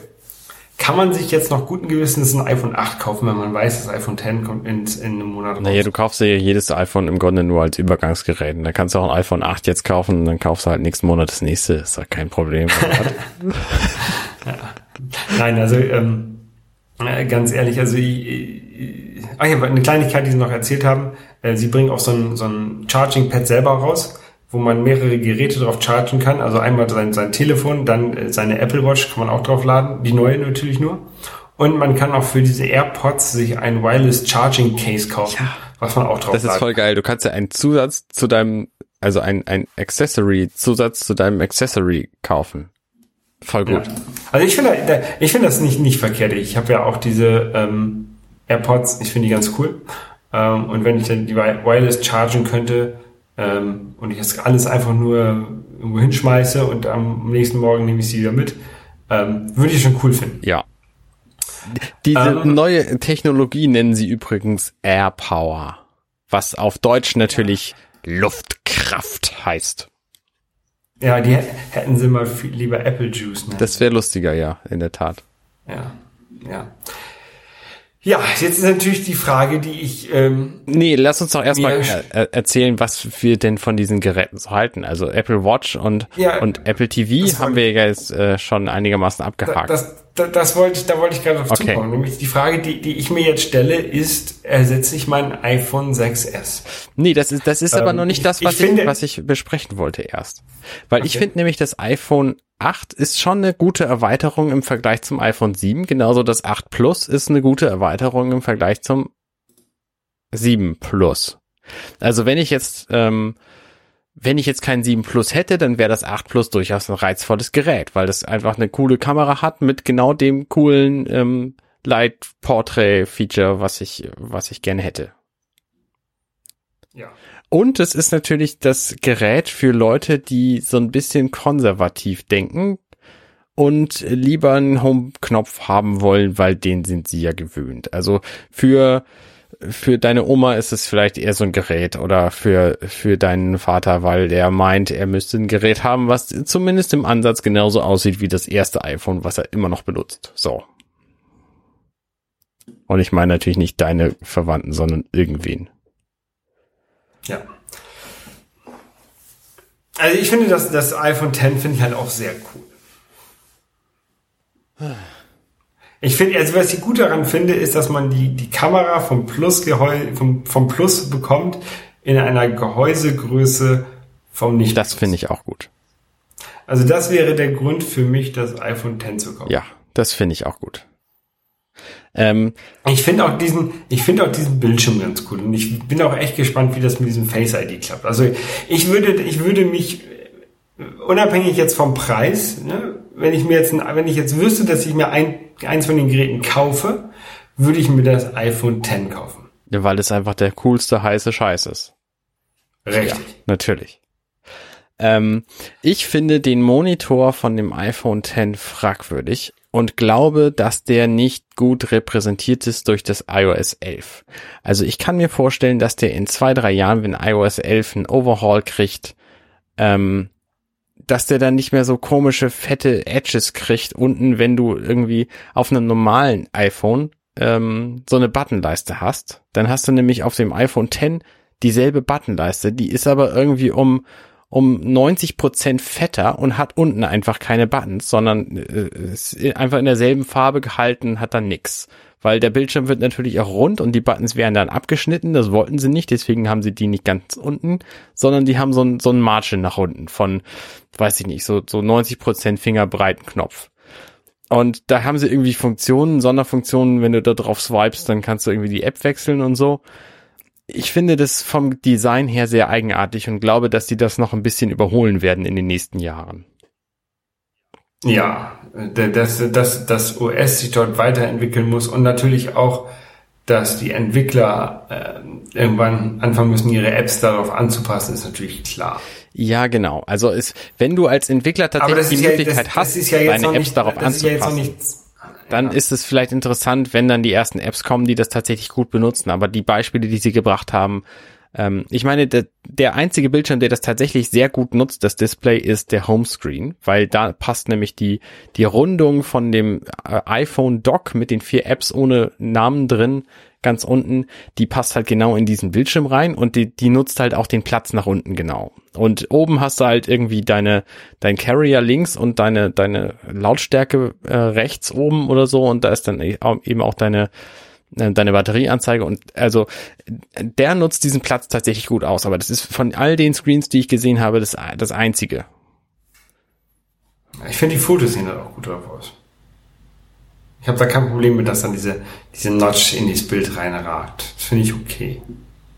kann man sich jetzt noch guten Gewissens ein iPhone 8 kaufen, wenn man weiß, das iPhone X kommt in, in einem Monat raus? Naja, du kaufst dir jedes iPhone im Grunde nur als Übergangsgerät. Und Da kannst du auch ein iPhone 8 jetzt kaufen und dann kaufst du halt nächsten Monat das nächste. Ist doch kein Problem. Nein, also ähm, äh, ganz ehrlich, also ich, ich, ach ja, eine Kleinigkeit, die Sie noch erzählt haben, äh, Sie bringen auch so ein, so ein Charging Pad selber raus, wo man mehrere Geräte drauf chargen kann. Also einmal sein, sein Telefon, dann äh, seine Apple Watch kann man auch drauf laden, die neue natürlich nur. Und man kann auch für diese AirPods sich ein Wireless Charging Case kaufen, was man auch drauf Das ist voll geil. Du kannst ja einen Zusatz zu deinem, also ein, ein Accessory-Zusatz zu deinem Accessory kaufen. Voll gut. Ja. Also ich finde, da- ich finde das nicht, nicht verkehrt. Ich habe ja auch diese ähm, AirPods, ich finde die ganz cool. Ähm, und wenn ich dann die Wi- Wireless chargen könnte ähm, und ich das alles einfach nur irgendwo hinschmeiße und am nächsten Morgen nehme ich sie wieder mit, ähm, würde ich schon cool finden. Ja. Diese Ähm. neue Technologie nennen sie übrigens Air Power. Was auf Deutsch natürlich Luftkraft heißt. Ja, die hä- hätten sie mal viel lieber Apple Juice. Ne? Das wäre lustiger, ja, in der Tat. ja, ja. Ja, jetzt ist natürlich die Frage, die ich ähm, Nee, lass uns doch erstmal Ja. äh, erzählen, was wir denn von diesen Geräten so halten. Also Apple Watch und, Ja, und Apple TV haben wir ja jetzt äh, schon einigermaßen abgehakt. Das, das, das wollte ich, da wollte ich gerade drauf Okay. zukommen. Nämlich die Frage, die, die ich mir jetzt stelle, ist, ersetze ich mein iPhone 6S? nee, das ist, das ist aber Ähm, noch nicht ich- das, ich was ich, finde- was ich besprechen wollte erst. Weil ich Okay. finde nämlich, das iPhone 8 ist schon eine gute Erweiterung im Vergleich zum iPhone 7. Genauso das 8 Plus ist eine gute Erweiterung im Vergleich zum 7 Plus. Also wenn ich jetzt, ähm, wenn ich jetzt kein 7 Plus hätte, dann wäre das 8 Plus durchaus ein reizvolles Gerät, weil das einfach eine coole Kamera hat mit genau dem coolen ähm, Light Portrait Feature, was ich, was ich gerne hätte. Und es ist natürlich das Gerät für Leute, die so ein bisschen konservativ denken und lieber einen Home-Knopf haben wollen, weil den sind sie ja gewöhnt. Also für für deine Oma ist es vielleicht eher so ein Gerät oder für, für deinen Vater, weil der meint, er müsste ein Gerät haben, was zumindest im Ansatz genauso aussieht wie das erste iPhone, was er immer noch benutzt. So. Und ich meine natürlich nicht deine Verwandten, sondern irgendwen. Ja. Also ich finde das, das iPhone X finde ich halt auch sehr cool. Ich finde, also was ich gut daran finde, ist, dass man die, die Kamera vom Plus Gehäuse, vom, vom Plus bekommt in einer Gehäusegröße vom Nicht. Das finde ich auch gut. Also das wäre der Grund für mich, das iPhone X zu kaufen. Ja, das finde ich auch gut. Ähm, Ich finde auch diesen, ich finde auch diesen Bildschirm ganz cool und ich bin auch echt gespannt, wie das mit diesem Face ID klappt. Also ich würde, ich würde mich äh, unabhängig jetzt vom Preis, ne, wenn ich mir jetzt, wenn ich jetzt wüsste, dass ich mir ein, eins von den Geräten kaufe, würde ich mir das iPhone X kaufen. ja, weil es einfach der coolste heiße Scheiß ist. Richtig. Natürlich. Ähm, ich finde den Monitor von dem iPhone X fragwürdig und glaube, dass der nicht gut repräsentiert ist durch das iOS 11. Also ich kann mir vorstellen, dass der in zwei, drei Jahren, wenn iOS 11 einen Overhaul kriegt, ähm, dass der dann nicht mehr so komische, fette Edges kriegt unten, wenn du irgendwie auf einem normalen iPhone ähm, so eine Buttonleiste hast, dann hast du nämlich auf dem iPhone X dieselbe Buttonleiste, die ist aber irgendwie um um 90 Prozent fetter und hat unten einfach keine Buttons, sondern äh, ist einfach in derselben Farbe gehalten, hat dann nix. Weil der Bildschirm wird natürlich auch rund und die Buttons werden dann abgeschnitten, das wollten sie nicht, deswegen haben sie die nicht ganz unten, sondern die haben so ein, so ein Margin nach unten von, weiß ich nicht, so, so 90 Prozent Fingerbreiten Knopf. Und da haben sie irgendwie Funktionen, Sonderfunktionen, wenn du da drauf swipest, dann kannst du irgendwie die App wechseln und so ich finde das vom Design her sehr eigenartig und glaube, dass sie das noch ein bisschen überholen werden in den nächsten Jahren. Ja, dass, dass das OS sich dort weiterentwickeln muss und natürlich auch, dass die Entwickler äh, irgendwann anfangen müssen, ihre Apps darauf anzupassen, ist natürlich klar. Ja, genau. Also ist, wenn du als Entwickler tatsächlich die Möglichkeit das, hast, ja deine Apps nicht, darauf anzupassen dann ja. ist es vielleicht interessant, wenn dann die ersten Apps kommen, die das tatsächlich gut benutzen. Aber die Beispiele, die sie gebracht haben, ähm, ich meine, der, der einzige Bildschirm, der das tatsächlich sehr gut nutzt, das Display, ist der Homescreen, weil da passt nämlich die, die Rundung von dem äh, iPhone Dock mit den vier Apps ohne Namen drin ganz unten, die passt halt genau in diesen Bildschirm rein und die, die nutzt halt auch den Platz nach unten genau. Und oben hast du halt irgendwie deine, dein Carrier links und deine, deine Lautstärke äh, rechts oben oder so und da ist dann e-, eben auch deine, äh, deine Batterieanzeige und also der nutzt diesen Platz tatsächlich gut aus, aber das ist von all den Screens, die ich gesehen habe, das, das einzige. Ich finde die Fotos sehen halt auch gut aus. Ich habe da kein Problem mit, dass dann diese, diese Notch in dieses Bild reinragt. Das finde ich okay.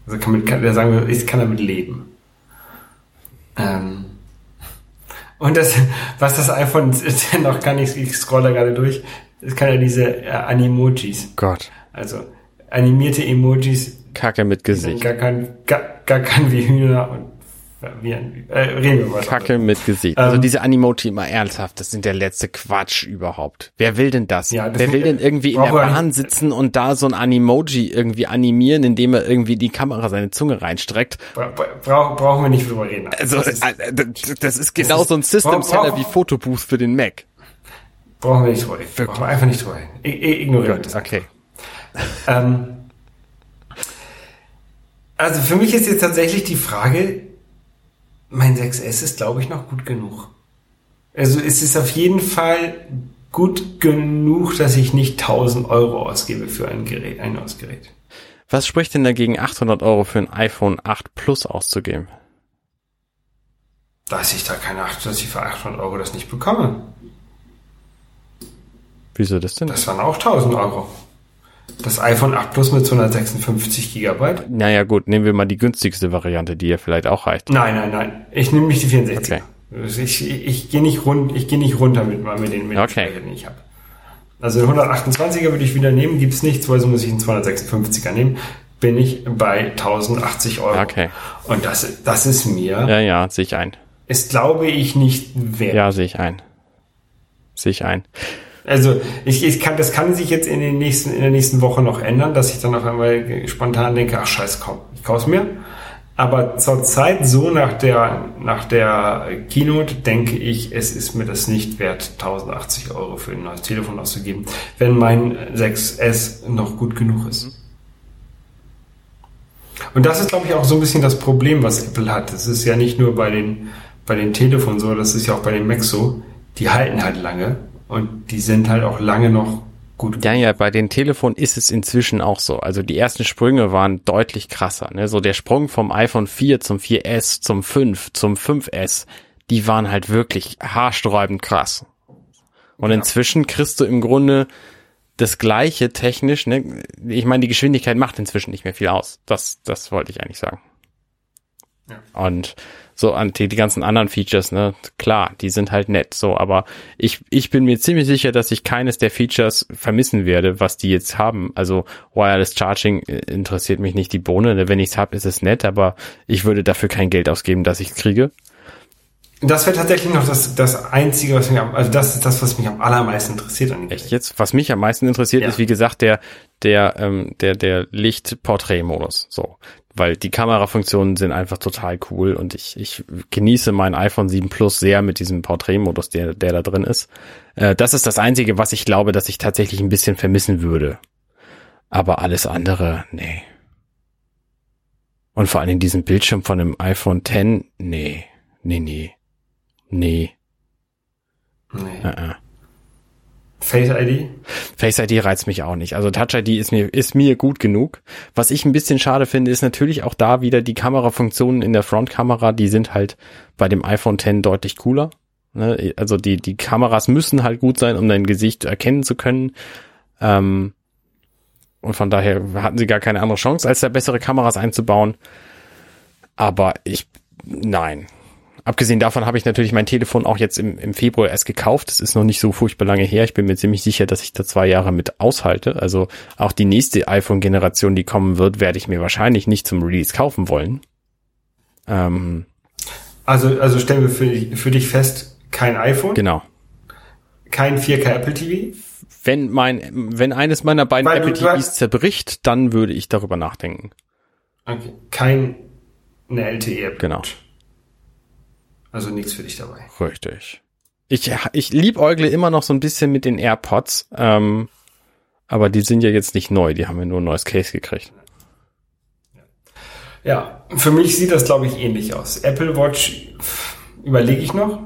Also kann mit, kann, sagen ich kann damit leben. Ähm, und das, was das iPhone noch gar nicht, ich scroll da gerade durch, es kann ja diese äh, Animojis. Gott. Also animierte Emojis. Kacke mit Gesicht. Gar kein, gar, gar kein wie Hühner und wie äh, reden wir mal. Kacke mit Gesicht. Also ähm, also diese Animoti immer ernsthaft, das sind der letzte Quatsch überhaupt. Wer will denn das? Ja, das Wer will denn irgendwie in der Bahn sitzen und da so ein Animoji irgendwie animieren, indem er irgendwie die Kamera seine Zunge reinstreckt? Bra brauchen wir nicht drüber reden. Also, das ist, äh, das ist genau das ist, so ein System Seller wie Fotobooth für den Mac. Brauchen wir nicht drüber reden. Brauchen wir einfach nicht drüber reden. Ignorieren Gut, okay. Ähm, also für mich ist jetzt tatsächlich die Frage, mein 6S ist, glaube ich, noch gut genug. Also es ist auf jeden Fall gut genug, dass ich nicht 1000 Euro ausgebe für ein Gerät, ein neues Gerät. Was spricht denn dagegen, 800 Euro für ein iPhone 8 Plus auszugeben? Dass ich da keine, dass ich für 800 Euro das nicht bekomme. Wieso das denn? Das waren auch 1000 Euro. Das iPhone 8 Plus mit 256 Gigabyte? Naja gut, nehmen wir mal die günstigste Variante, die ja vielleicht auch reicht. Nein, nein, nein. Ich nehme nicht die 64. Okay. Ich, ich, ich gehe nicht rund, ich gehe nicht runter mit, mit den mit okay. den den ich habe. Also 128er würde ich wieder nehmen, gibt's nichts, weil so muss ich einen 256er nehmen. Bin ich bei 1080 Euro. Okay. Und das, das ist mir. Ja, ja, sehe ich ein. Ist, glaube ich, nicht wert. Ja, sehe ich ein. Sehe ich ein. Also ich, ich kann, das kann sich jetzt in den nächsten, in der nächsten Woche noch ändern, dass ich dann auf einmal spontan denke, ach scheiß, komm, ich kauf's mir. Aber zurzeit so nach der, nach der Keynote denke ich, es ist mir das nicht wert, 1080 Euro für ein neues Telefon auszugeben, wenn mein 6S noch gut genug ist. Und das ist, glaube ich, auch so ein bisschen das Problem, was Apple hat. Es ist ja nicht nur bei den, bei den Telefonen so, das ist ja auch bei den Macs so. Die halten halt lange und die sind halt auch lange noch gut. Ja, ja, bei den Telefonen ist es inzwischen auch so. Also die ersten Sprünge waren deutlich krasser. Ne? So der Sprung vom iPhone 4 zum 4S, zum 5, zum 5S, die waren halt wirklich haarsträubend krass. Und ja. inzwischen kriegst du im Grunde das gleiche technisch, ne? Ich meine, die Geschwindigkeit macht inzwischen nicht mehr viel aus. Das, das wollte ich eigentlich sagen. Ja. Und so an die, die ganzen anderen Features, ne, klar, die sind halt nett, so, aber ich, ich bin mir ziemlich sicher, dass ich keines der Features vermissen werde, was die jetzt haben. Also Wireless Charging äh, interessiert mich nicht die Bohne, ne? wenn ich es habe, ist es nett, aber ich würde dafür kein Geld ausgeben, dass ich es kriege. Das wäre tatsächlich noch das, das Einzige, was mich am, also das ist das, was mich am allermeisten interessiert an Echt jetzt? Was mich am meisten interessiert, ja. ist wie gesagt der, der, ähm, der, der Licht-Portrait-Modus. So weil die Kamerafunktionen sind einfach total cool und ich, ich genieße mein iPhone 7 Plus sehr mit diesem Porträtmodus, der, der da drin ist. Äh, das ist das Einzige, was ich glaube, dass ich tatsächlich ein bisschen vermissen würde. Aber alles andere, nee. Und vor allem diesen Bildschirm von dem iPhone X, nee, nee, nee, nee. Nee. Uh -uh. Face ID? Face ID reizt mich auch nicht. Also Touch ID ist mir, ist mir gut genug. Was ich ein bisschen schade finde, ist natürlich auch da wieder die Kamerafunktionen in der Frontkamera, die sind halt bei dem iPhone X deutlich cooler. Ne? Also die, die Kameras müssen halt gut sein, um dein Gesicht erkennen zu können. Ähm, und von daher hatten sie gar keine andere Chance, als da bessere Kameras einzubauen. Aber ich, nein, Abgesehen davon habe ich natürlich mein Telefon auch jetzt im, im Februar erst gekauft. Das ist noch nicht so furchtbar lange her. Ich bin mir ziemlich sicher, dass ich da zwei Jahre mit aushalte. Also auch die nächste iPhone-Generation, die kommen wird, werde ich mir wahrscheinlich nicht zum Release kaufen wollen. Ähm, also, also stellen wir für, für dich fest, kein iPhone, genau. kein 4K Apple TV. Wenn mein, wenn eines meiner beiden Weil Apple TVs zerbricht, dann würde ich darüber nachdenken. Okay. Kein eine LTE-App. Genau. Also nichts für dich dabei. Richtig. Ich, ich liebäugle immer noch so ein bisschen mit den AirPods, ähm, aber die sind ja jetzt nicht neu, die haben ja nur ein neues Case gekriegt. Ja, für mich sieht das, glaube ich, ähnlich aus. Apple Watch überlege ich noch.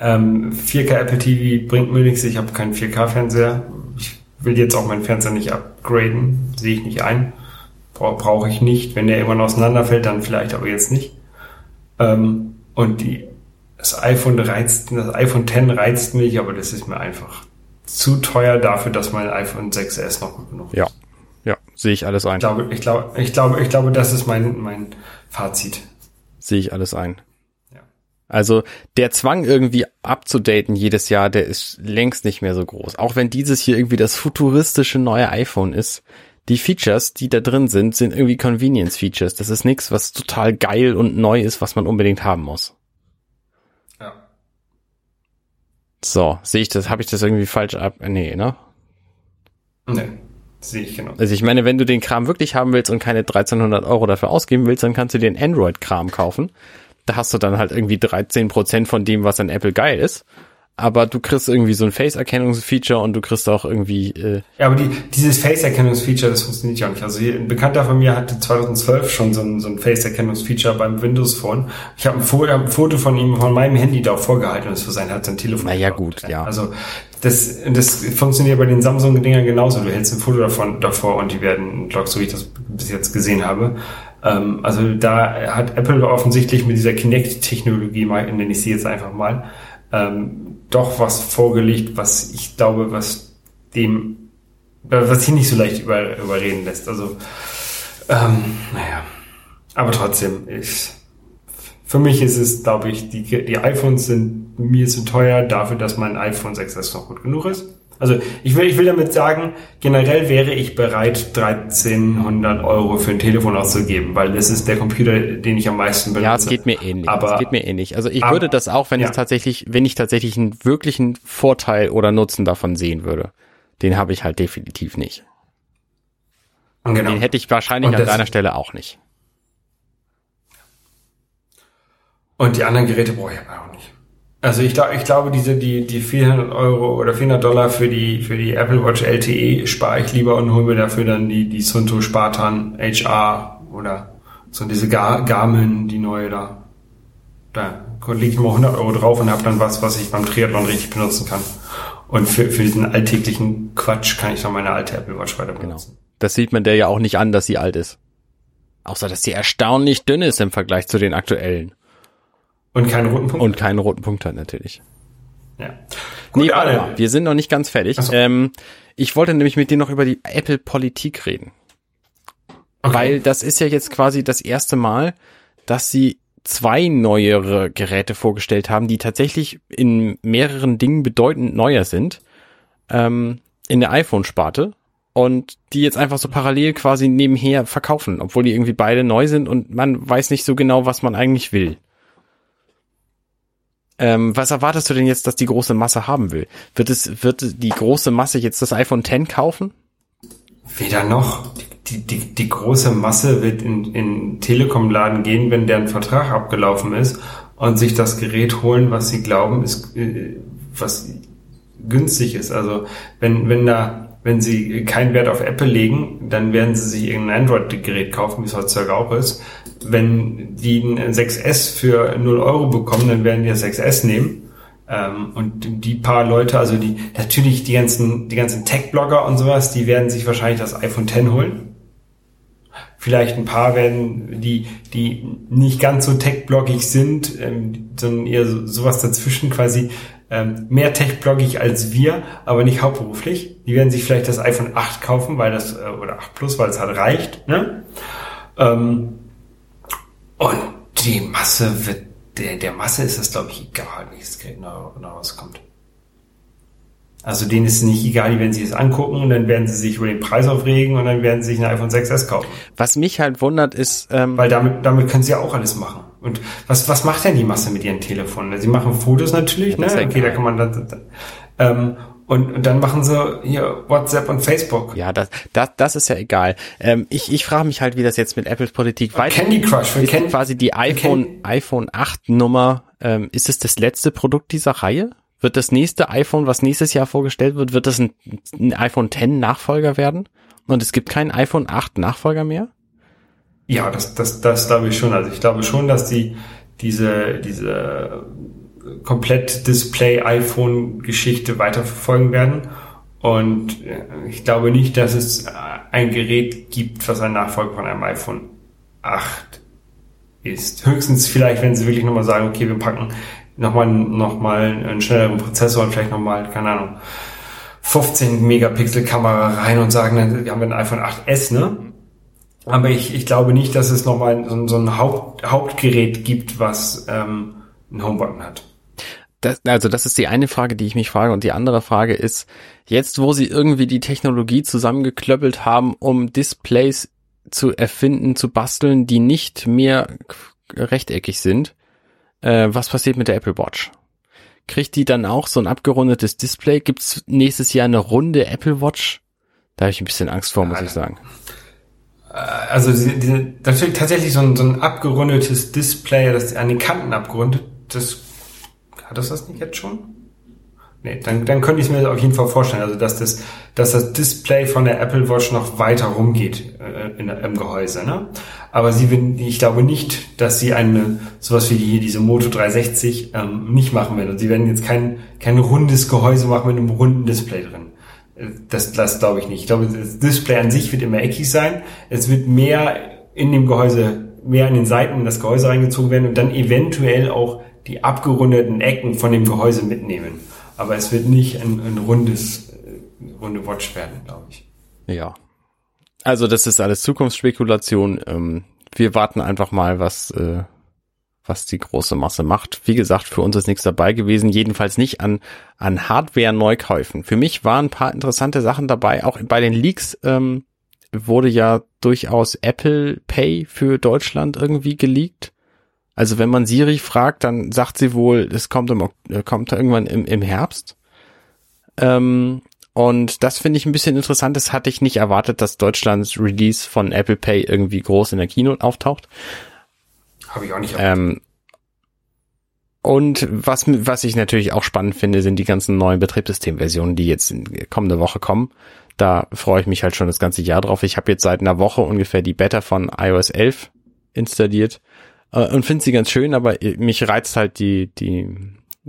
Ähm, 4K Apple TV bringt mir nichts. Ich habe keinen 4K-Fernseher. Ich will jetzt auch meinen Fernseher nicht upgraden. Sehe ich nicht ein. Bra Brauche ich nicht. Wenn der irgendwann auseinanderfällt, dann vielleicht, aber jetzt nicht. Ähm, und die, das iPhone reizt, das iPhone X reizt mich, aber das ist mir einfach zu teuer dafür, dass mein iPhone 6S noch gut genug ist. Ja, ja, sehe ich alles ein. Ich glaube, ich glaube, ich glaube, ich glaube, das ist mein, mein Fazit. Sehe ich alles ein. Ja. Also der Zwang irgendwie abzudaten jedes Jahr, der ist längst nicht mehr so groß. Auch wenn dieses hier irgendwie das futuristische neue iPhone ist. Die Features, die da drin sind, sind irgendwie Convenience Features. Das ist nichts, was total geil und neu ist, was man unbedingt haben muss. Ja. So, sehe ich das, habe ich das irgendwie falsch ab? Nee, ne? Nee, sehe ich genau. Also ich meine, wenn du den Kram wirklich haben willst und keine 1300 Euro dafür ausgeben willst, dann kannst du den Android-Kram kaufen. Da hast du dann halt irgendwie 13 Prozent von dem, was an Apple geil ist. Aber du kriegst irgendwie so ein Face-Erkennungsfeature und du kriegst auch irgendwie, äh, Ja, aber die, dieses Face-Erkennungsfeature, das funktioniert ja nicht. Also ein Bekannter von mir hatte 2012 schon so ein, so ein Face-Erkennungsfeature beim Windows Phone. Ich habe ein, Fo- hab ein Foto von ihm, von meinem Handy da vorgehalten und es für sein, hat sein Telefon. Naja, geklaut. gut, ja. Also das, das funktioniert bei den Samsung-Dingern genauso. Du hältst ein Foto davon davor und die werden Logs, so wie ich das bis jetzt gesehen habe. Ähm, also da hat Apple offensichtlich mit dieser Kinect-Technologie, mal nenne ich sie jetzt einfach mal, ähm, doch was vorgelegt, was ich glaube, was dem, was sich nicht so leicht über, überreden lässt. Also, ähm, naja. Aber trotzdem, ich, für mich ist es, glaube ich, die, die iPhones sind mir zu teuer dafür, dass mein iPhone 6S noch gut genug ist. Also ich will, ich will damit sagen, generell wäre ich bereit, 1300 Euro für ein Telefon auszugeben, weil das ist der Computer, den ich am meisten benutze. ja, es geht mir ähnlich. Aber- es geht mir ähnlich. Also ich aber- würde das auch, wenn ja. es tatsächlich, wenn ich tatsächlich einen wirklichen Vorteil oder Nutzen davon sehen würde. Den habe ich halt definitiv nicht. Genau. Den hätte ich wahrscheinlich Und an das- deiner Stelle auch nicht. Und die anderen Geräte brauche ich aber auch nicht. Also ich, ich glaube, diese, die, die 400 Euro oder 400 Dollar für die, für die Apple Watch LTE spare ich lieber und hole mir dafür dann die, die Sunto Spartan HR oder so diese Gar Garmin, die neue da. Da lege ich mal 100 Euro drauf und habe dann was, was ich beim Triathlon richtig benutzen kann. Und für, für diesen alltäglichen Quatsch kann ich dann meine alte Apple Watch weiter Genau. benutzen. Das sieht man der ja auch nicht an, dass sie alt ist. Außer, dass sie erstaunlich dünn ist im Vergleich zu den aktuellen. Und keinen roten Punkt. Und keinen roten Punkt hat natürlich. ja. Gut, nee, warte mal, wir sind noch nicht ganz fertig. So. Ähm, ich wollte nämlich mit dir noch über die Apple-Politik reden. Okay. Weil das ist ja jetzt quasi das erste Mal, dass sie zwei neuere Geräte vorgestellt haben, die tatsächlich in mehreren Dingen bedeutend neuer sind. Ähm, in der iPhone-Sparte. Und die jetzt einfach so parallel quasi nebenher verkaufen, obwohl die irgendwie beide neu sind und man weiß nicht so genau, was man eigentlich will. Ähm, was erwartest du denn jetzt, dass die große Masse haben will? Wird es, wird die große Masse jetzt das iPhone X kaufen? Weder noch. Die, die, die große Masse wird in, in Telekom-Laden gehen, wenn deren Vertrag abgelaufen ist und sich das Gerät holen, was sie glauben, ist, äh, was günstig ist. Also wenn, wenn da, wenn sie keinen Wert auf Apple legen, dann werden sie sich irgendein Android-Gerät kaufen, wie es heutzutage auch ist. Wenn die ein 6S für 0 Euro bekommen, dann werden die das 6S nehmen. Ähm, und die paar Leute, also die, natürlich die ganzen, die ganzen Tech-Blogger und sowas, die werden sich wahrscheinlich das iPhone X holen. Vielleicht ein paar werden, die, die nicht ganz so tech-bloggig sind, ähm, sondern eher so, sowas dazwischen quasi ähm, mehr tech-bloggig als wir, aber nicht hauptberuflich. Die werden sich vielleicht das iPhone 8 kaufen, weil das, äh, oder 8 Plus, weil es halt reicht. Ne? Ähm, und die Masse wird, der, der Masse ist es, glaube ich, egal, welches Gerät noch rauskommt. Also denen ist es nicht egal, die werden sich das angucken und dann werden sie sich über den Preis aufregen und dann werden sie sich ein iPhone 6S kaufen. Was mich halt wundert ist, ähm, Weil damit, damit können sie ja auch alles machen. Und was, was macht denn die Masse mit ihren Telefonen? Sie machen Fotos natürlich, Ja, ne? Okay, da geil. kann man das, das ähm, und, und dann machen sie hier WhatsApp und Facebook. ja, das, das, das ist ja egal. Ähm, ich ich frage mich halt, wie das jetzt mit Apples Politik weitergeht. Candy Crush, wir Ist kennen quasi die iPhone, iPhone 8 Nummer, ähm, ist es das letzte Produkt dieser Reihe? Wird das nächste iPhone, was nächstes Jahr vorgestellt wird, wird das ein, ein iPhone 10 Nachfolger werden? Und es gibt keinen iPhone 8 Nachfolger mehr? Ja, das, das, das glaube ich schon. Also ich glaube schon, dass die diese, diese komplett Display-iPhone-Geschichte weiterverfolgen werden. Und äh, ich glaube nicht, dass es äh, ein Gerät gibt, was ein Nachfolger von einem iPhone 8 ist. Höchstens vielleicht, wenn sie wirklich nochmal sagen, okay, wir packen nochmal noch mal einen schnelleren Prozessor und vielleicht nochmal, keine Ahnung, 15 Megapixel Kamera rein und sagen, dann haben wir ein iPhone 8S, ne? Aber ich, ich glaube nicht, dass es nochmal so, ein- so ein Haupt, Hauptgerät gibt, was ähm, einen Homebutton hat. Das, also das ist die eine Frage, die ich mich frage. Und die andere Frage ist, jetzt wo sie irgendwie die Technologie zusammengeklöppelt haben, um Displays zu erfinden, zu basteln, die nicht mehr rechteckig sind, äh, was passiert mit der Apple Watch? Kriegt die dann auch so ein abgerundetes Display? Gibt's nächstes Jahr eine runde Apple Watch? Da habe ich ein bisschen Angst vor, muss ich sagen. Also diese, diese, natürlich tatsächlich so ein, so ein abgerundetes Display, das an den Kanten abgerundet, das hat das das nicht jetzt schon? Nee, dann, dann könnte ich es mir auf jeden Fall vorstellen, also dass das, dass das Display von der Apple Watch noch weiter rumgeht äh, in, im Gehäuse, ne? Aber sie ich glaube nicht, dass sie eine sowas wie die, hier diese Moto 360 ähm, nicht machen werden. Sie werden jetzt kein kein rundes Gehäuse machen mit einem runden Display drin. Das, das glaube ich nicht. Ich glaube, das Display an sich wird immer eckig sein. Es wird mehr in dem Gehäuse, mehr an den Seiten in das Gehäuse reingezogen werden und dann eventuell auch die abgerundeten Ecken von dem Gehäuse mitnehmen. Aber es wird nicht ein, ein rundes, äh, runde Watch werden, glaube ich. Ja. Also das ist alles Zukunftsspekulation. Ähm, wir warten einfach mal, was, äh, was die große Masse macht. Wie gesagt, für uns ist nichts dabei gewesen, jedenfalls nicht an, an Hardware-Neukäufen. Für mich waren ein paar interessante Sachen dabei. Auch bei den Leaks ähm, wurde ja durchaus Apple Pay für Deutschland irgendwie geleakt. Also wenn man Siri fragt, dann sagt sie wohl, es kommt, im, äh, kommt irgendwann im, im Herbst. Ähm, und das finde ich ein bisschen interessant. Das hatte ich nicht erwartet, dass Deutschlands Release von Apple Pay irgendwie groß in der Keynote auftaucht. Habe ich auch nicht. Ähm, und was, was ich natürlich auch spannend finde, sind die ganzen neuen Betriebssystemversionen, die jetzt in kommende Woche kommen. Da freue ich mich halt schon das ganze Jahr drauf. Ich habe jetzt seit einer Woche ungefähr die Beta von iOS 11 installiert äh, und finde sie ganz schön, aber mich reizt halt die, die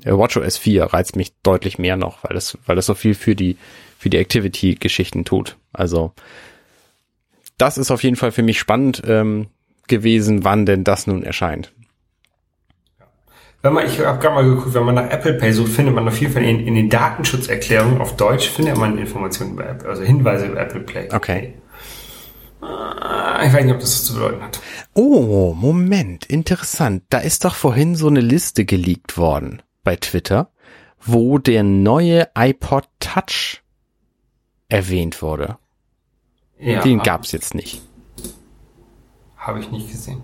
äh, WatchOS 4 reizt mich deutlich mehr noch, weil das, weil das so viel für die, für die Activity-Geschichten tut. Also, das ist auf jeden Fall für mich spannend ähm, gewesen, wann denn das nun erscheint. Wenn man, ich habe gerade mal geguckt, wenn man nach Apple Pay sucht, findet man auf jeden Fall in, in den Datenschutzerklärungen auf Deutsch findet man Informationen über Apple, also Hinweise über Apple Play. Okay. Ah, Ich weiß nicht, ob das was zu bedeuten hat. Oh, Moment, interessant. Da ist doch vorhin so eine Liste geleakt worden bei Twitter, wo der neue iPod Touch erwähnt wurde. Ja, Den gab's jetzt nicht. Habe ich nicht gesehen.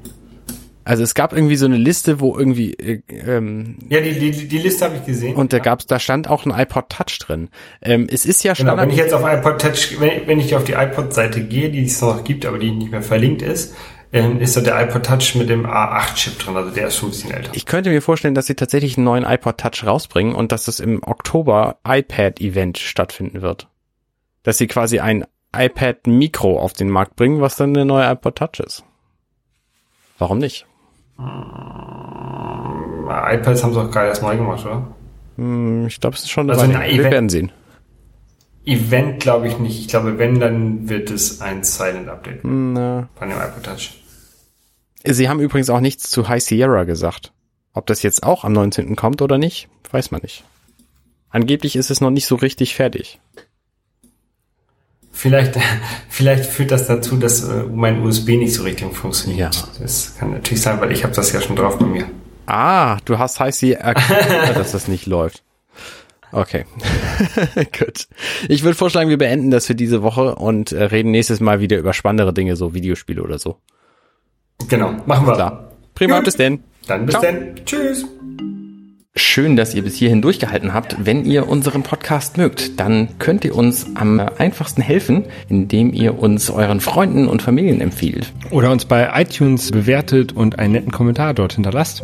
Also es gab irgendwie so eine Liste, wo irgendwie äh, ähm, Ja, die, die, die Liste habe ich gesehen. und da gab's, da stand auch ein iPod Touch drin. Ähm, es ist ja Genau, Standard. wenn ich jetzt auf iPod Touch, wenn, wenn ich auf die iPod-Seite gehe, die es noch gibt, aber die nicht mehr verlinkt ist, ähm, ist da der iPod Touch mit dem A8-Chip drin, also der ist schon ein bisschen älter. Ich könnte mir vorstellen, dass sie tatsächlich einen neuen iPod Touch rausbringen und dass das im Oktober iPad Event stattfinden wird. dass sie quasi ein iPad Micro auf den Markt bringen, was dann der neue iPod Touch ist. Warum nicht? iPads haben sie auch geil erstmal gemacht, oder? Hm, ich glaube, es ist schon Also ein Wir Event- werden sehen. Event glaube ich nicht. Ich glaube, wenn, dann wird es ein Silent Update Na. von dem iPod Touch. Sie haben übrigens auch nichts zu High Sierra gesagt. Ob das jetzt auch am 19. kommt oder nicht, weiß man nicht. Angeblich ist es noch nicht so richtig fertig. Vielleicht, vielleicht führt das dazu, dass äh, mein USB nicht so richtig funktioniert. Ja. Das kann natürlich sein, weil ich habe das ja schon drauf bei mir. Ah, du hast High Sierra erkannt, dass das nicht läuft. Okay. Gut. Ich würde vorschlagen, wir beenden das für diese Woche und äh, reden nächstes Mal wieder über spannendere Dinge, so Videospiele oder so. Genau, machen wir. Klar. Prima, Gut. bis denn. Dann bis Ciao. dann. Tschüss. Schön, dass ihr bis hierhin durchgehalten habt. Wenn ihr unseren Podcast mögt, dann könnt ihr uns am einfachsten helfen, indem ihr uns euren Freunden und Familien empfiehlt. Oder uns bei iTunes bewertet und einen netten Kommentar dort hinterlasst.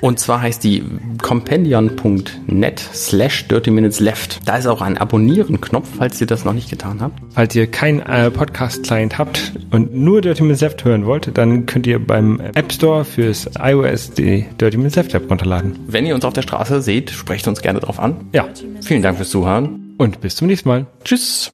Und zwar heißt die compendion.net slash dirty minutes left. Da ist auch ein Abonnieren-Knopf, falls ihr das noch nicht getan habt. Falls ihr keinen äh, Podcast-Client habt und nur Dirty Minutes Left hören wollt, dann könnt ihr beim App Store fürs iOS die Dirty Minutes Left App runterladen. Wenn ihr uns auf der Straße seht, sprecht uns gerne drauf an. Ja, Vielen Dank fürs Zuhören. und bis zum nächsten Mal. Tschüss.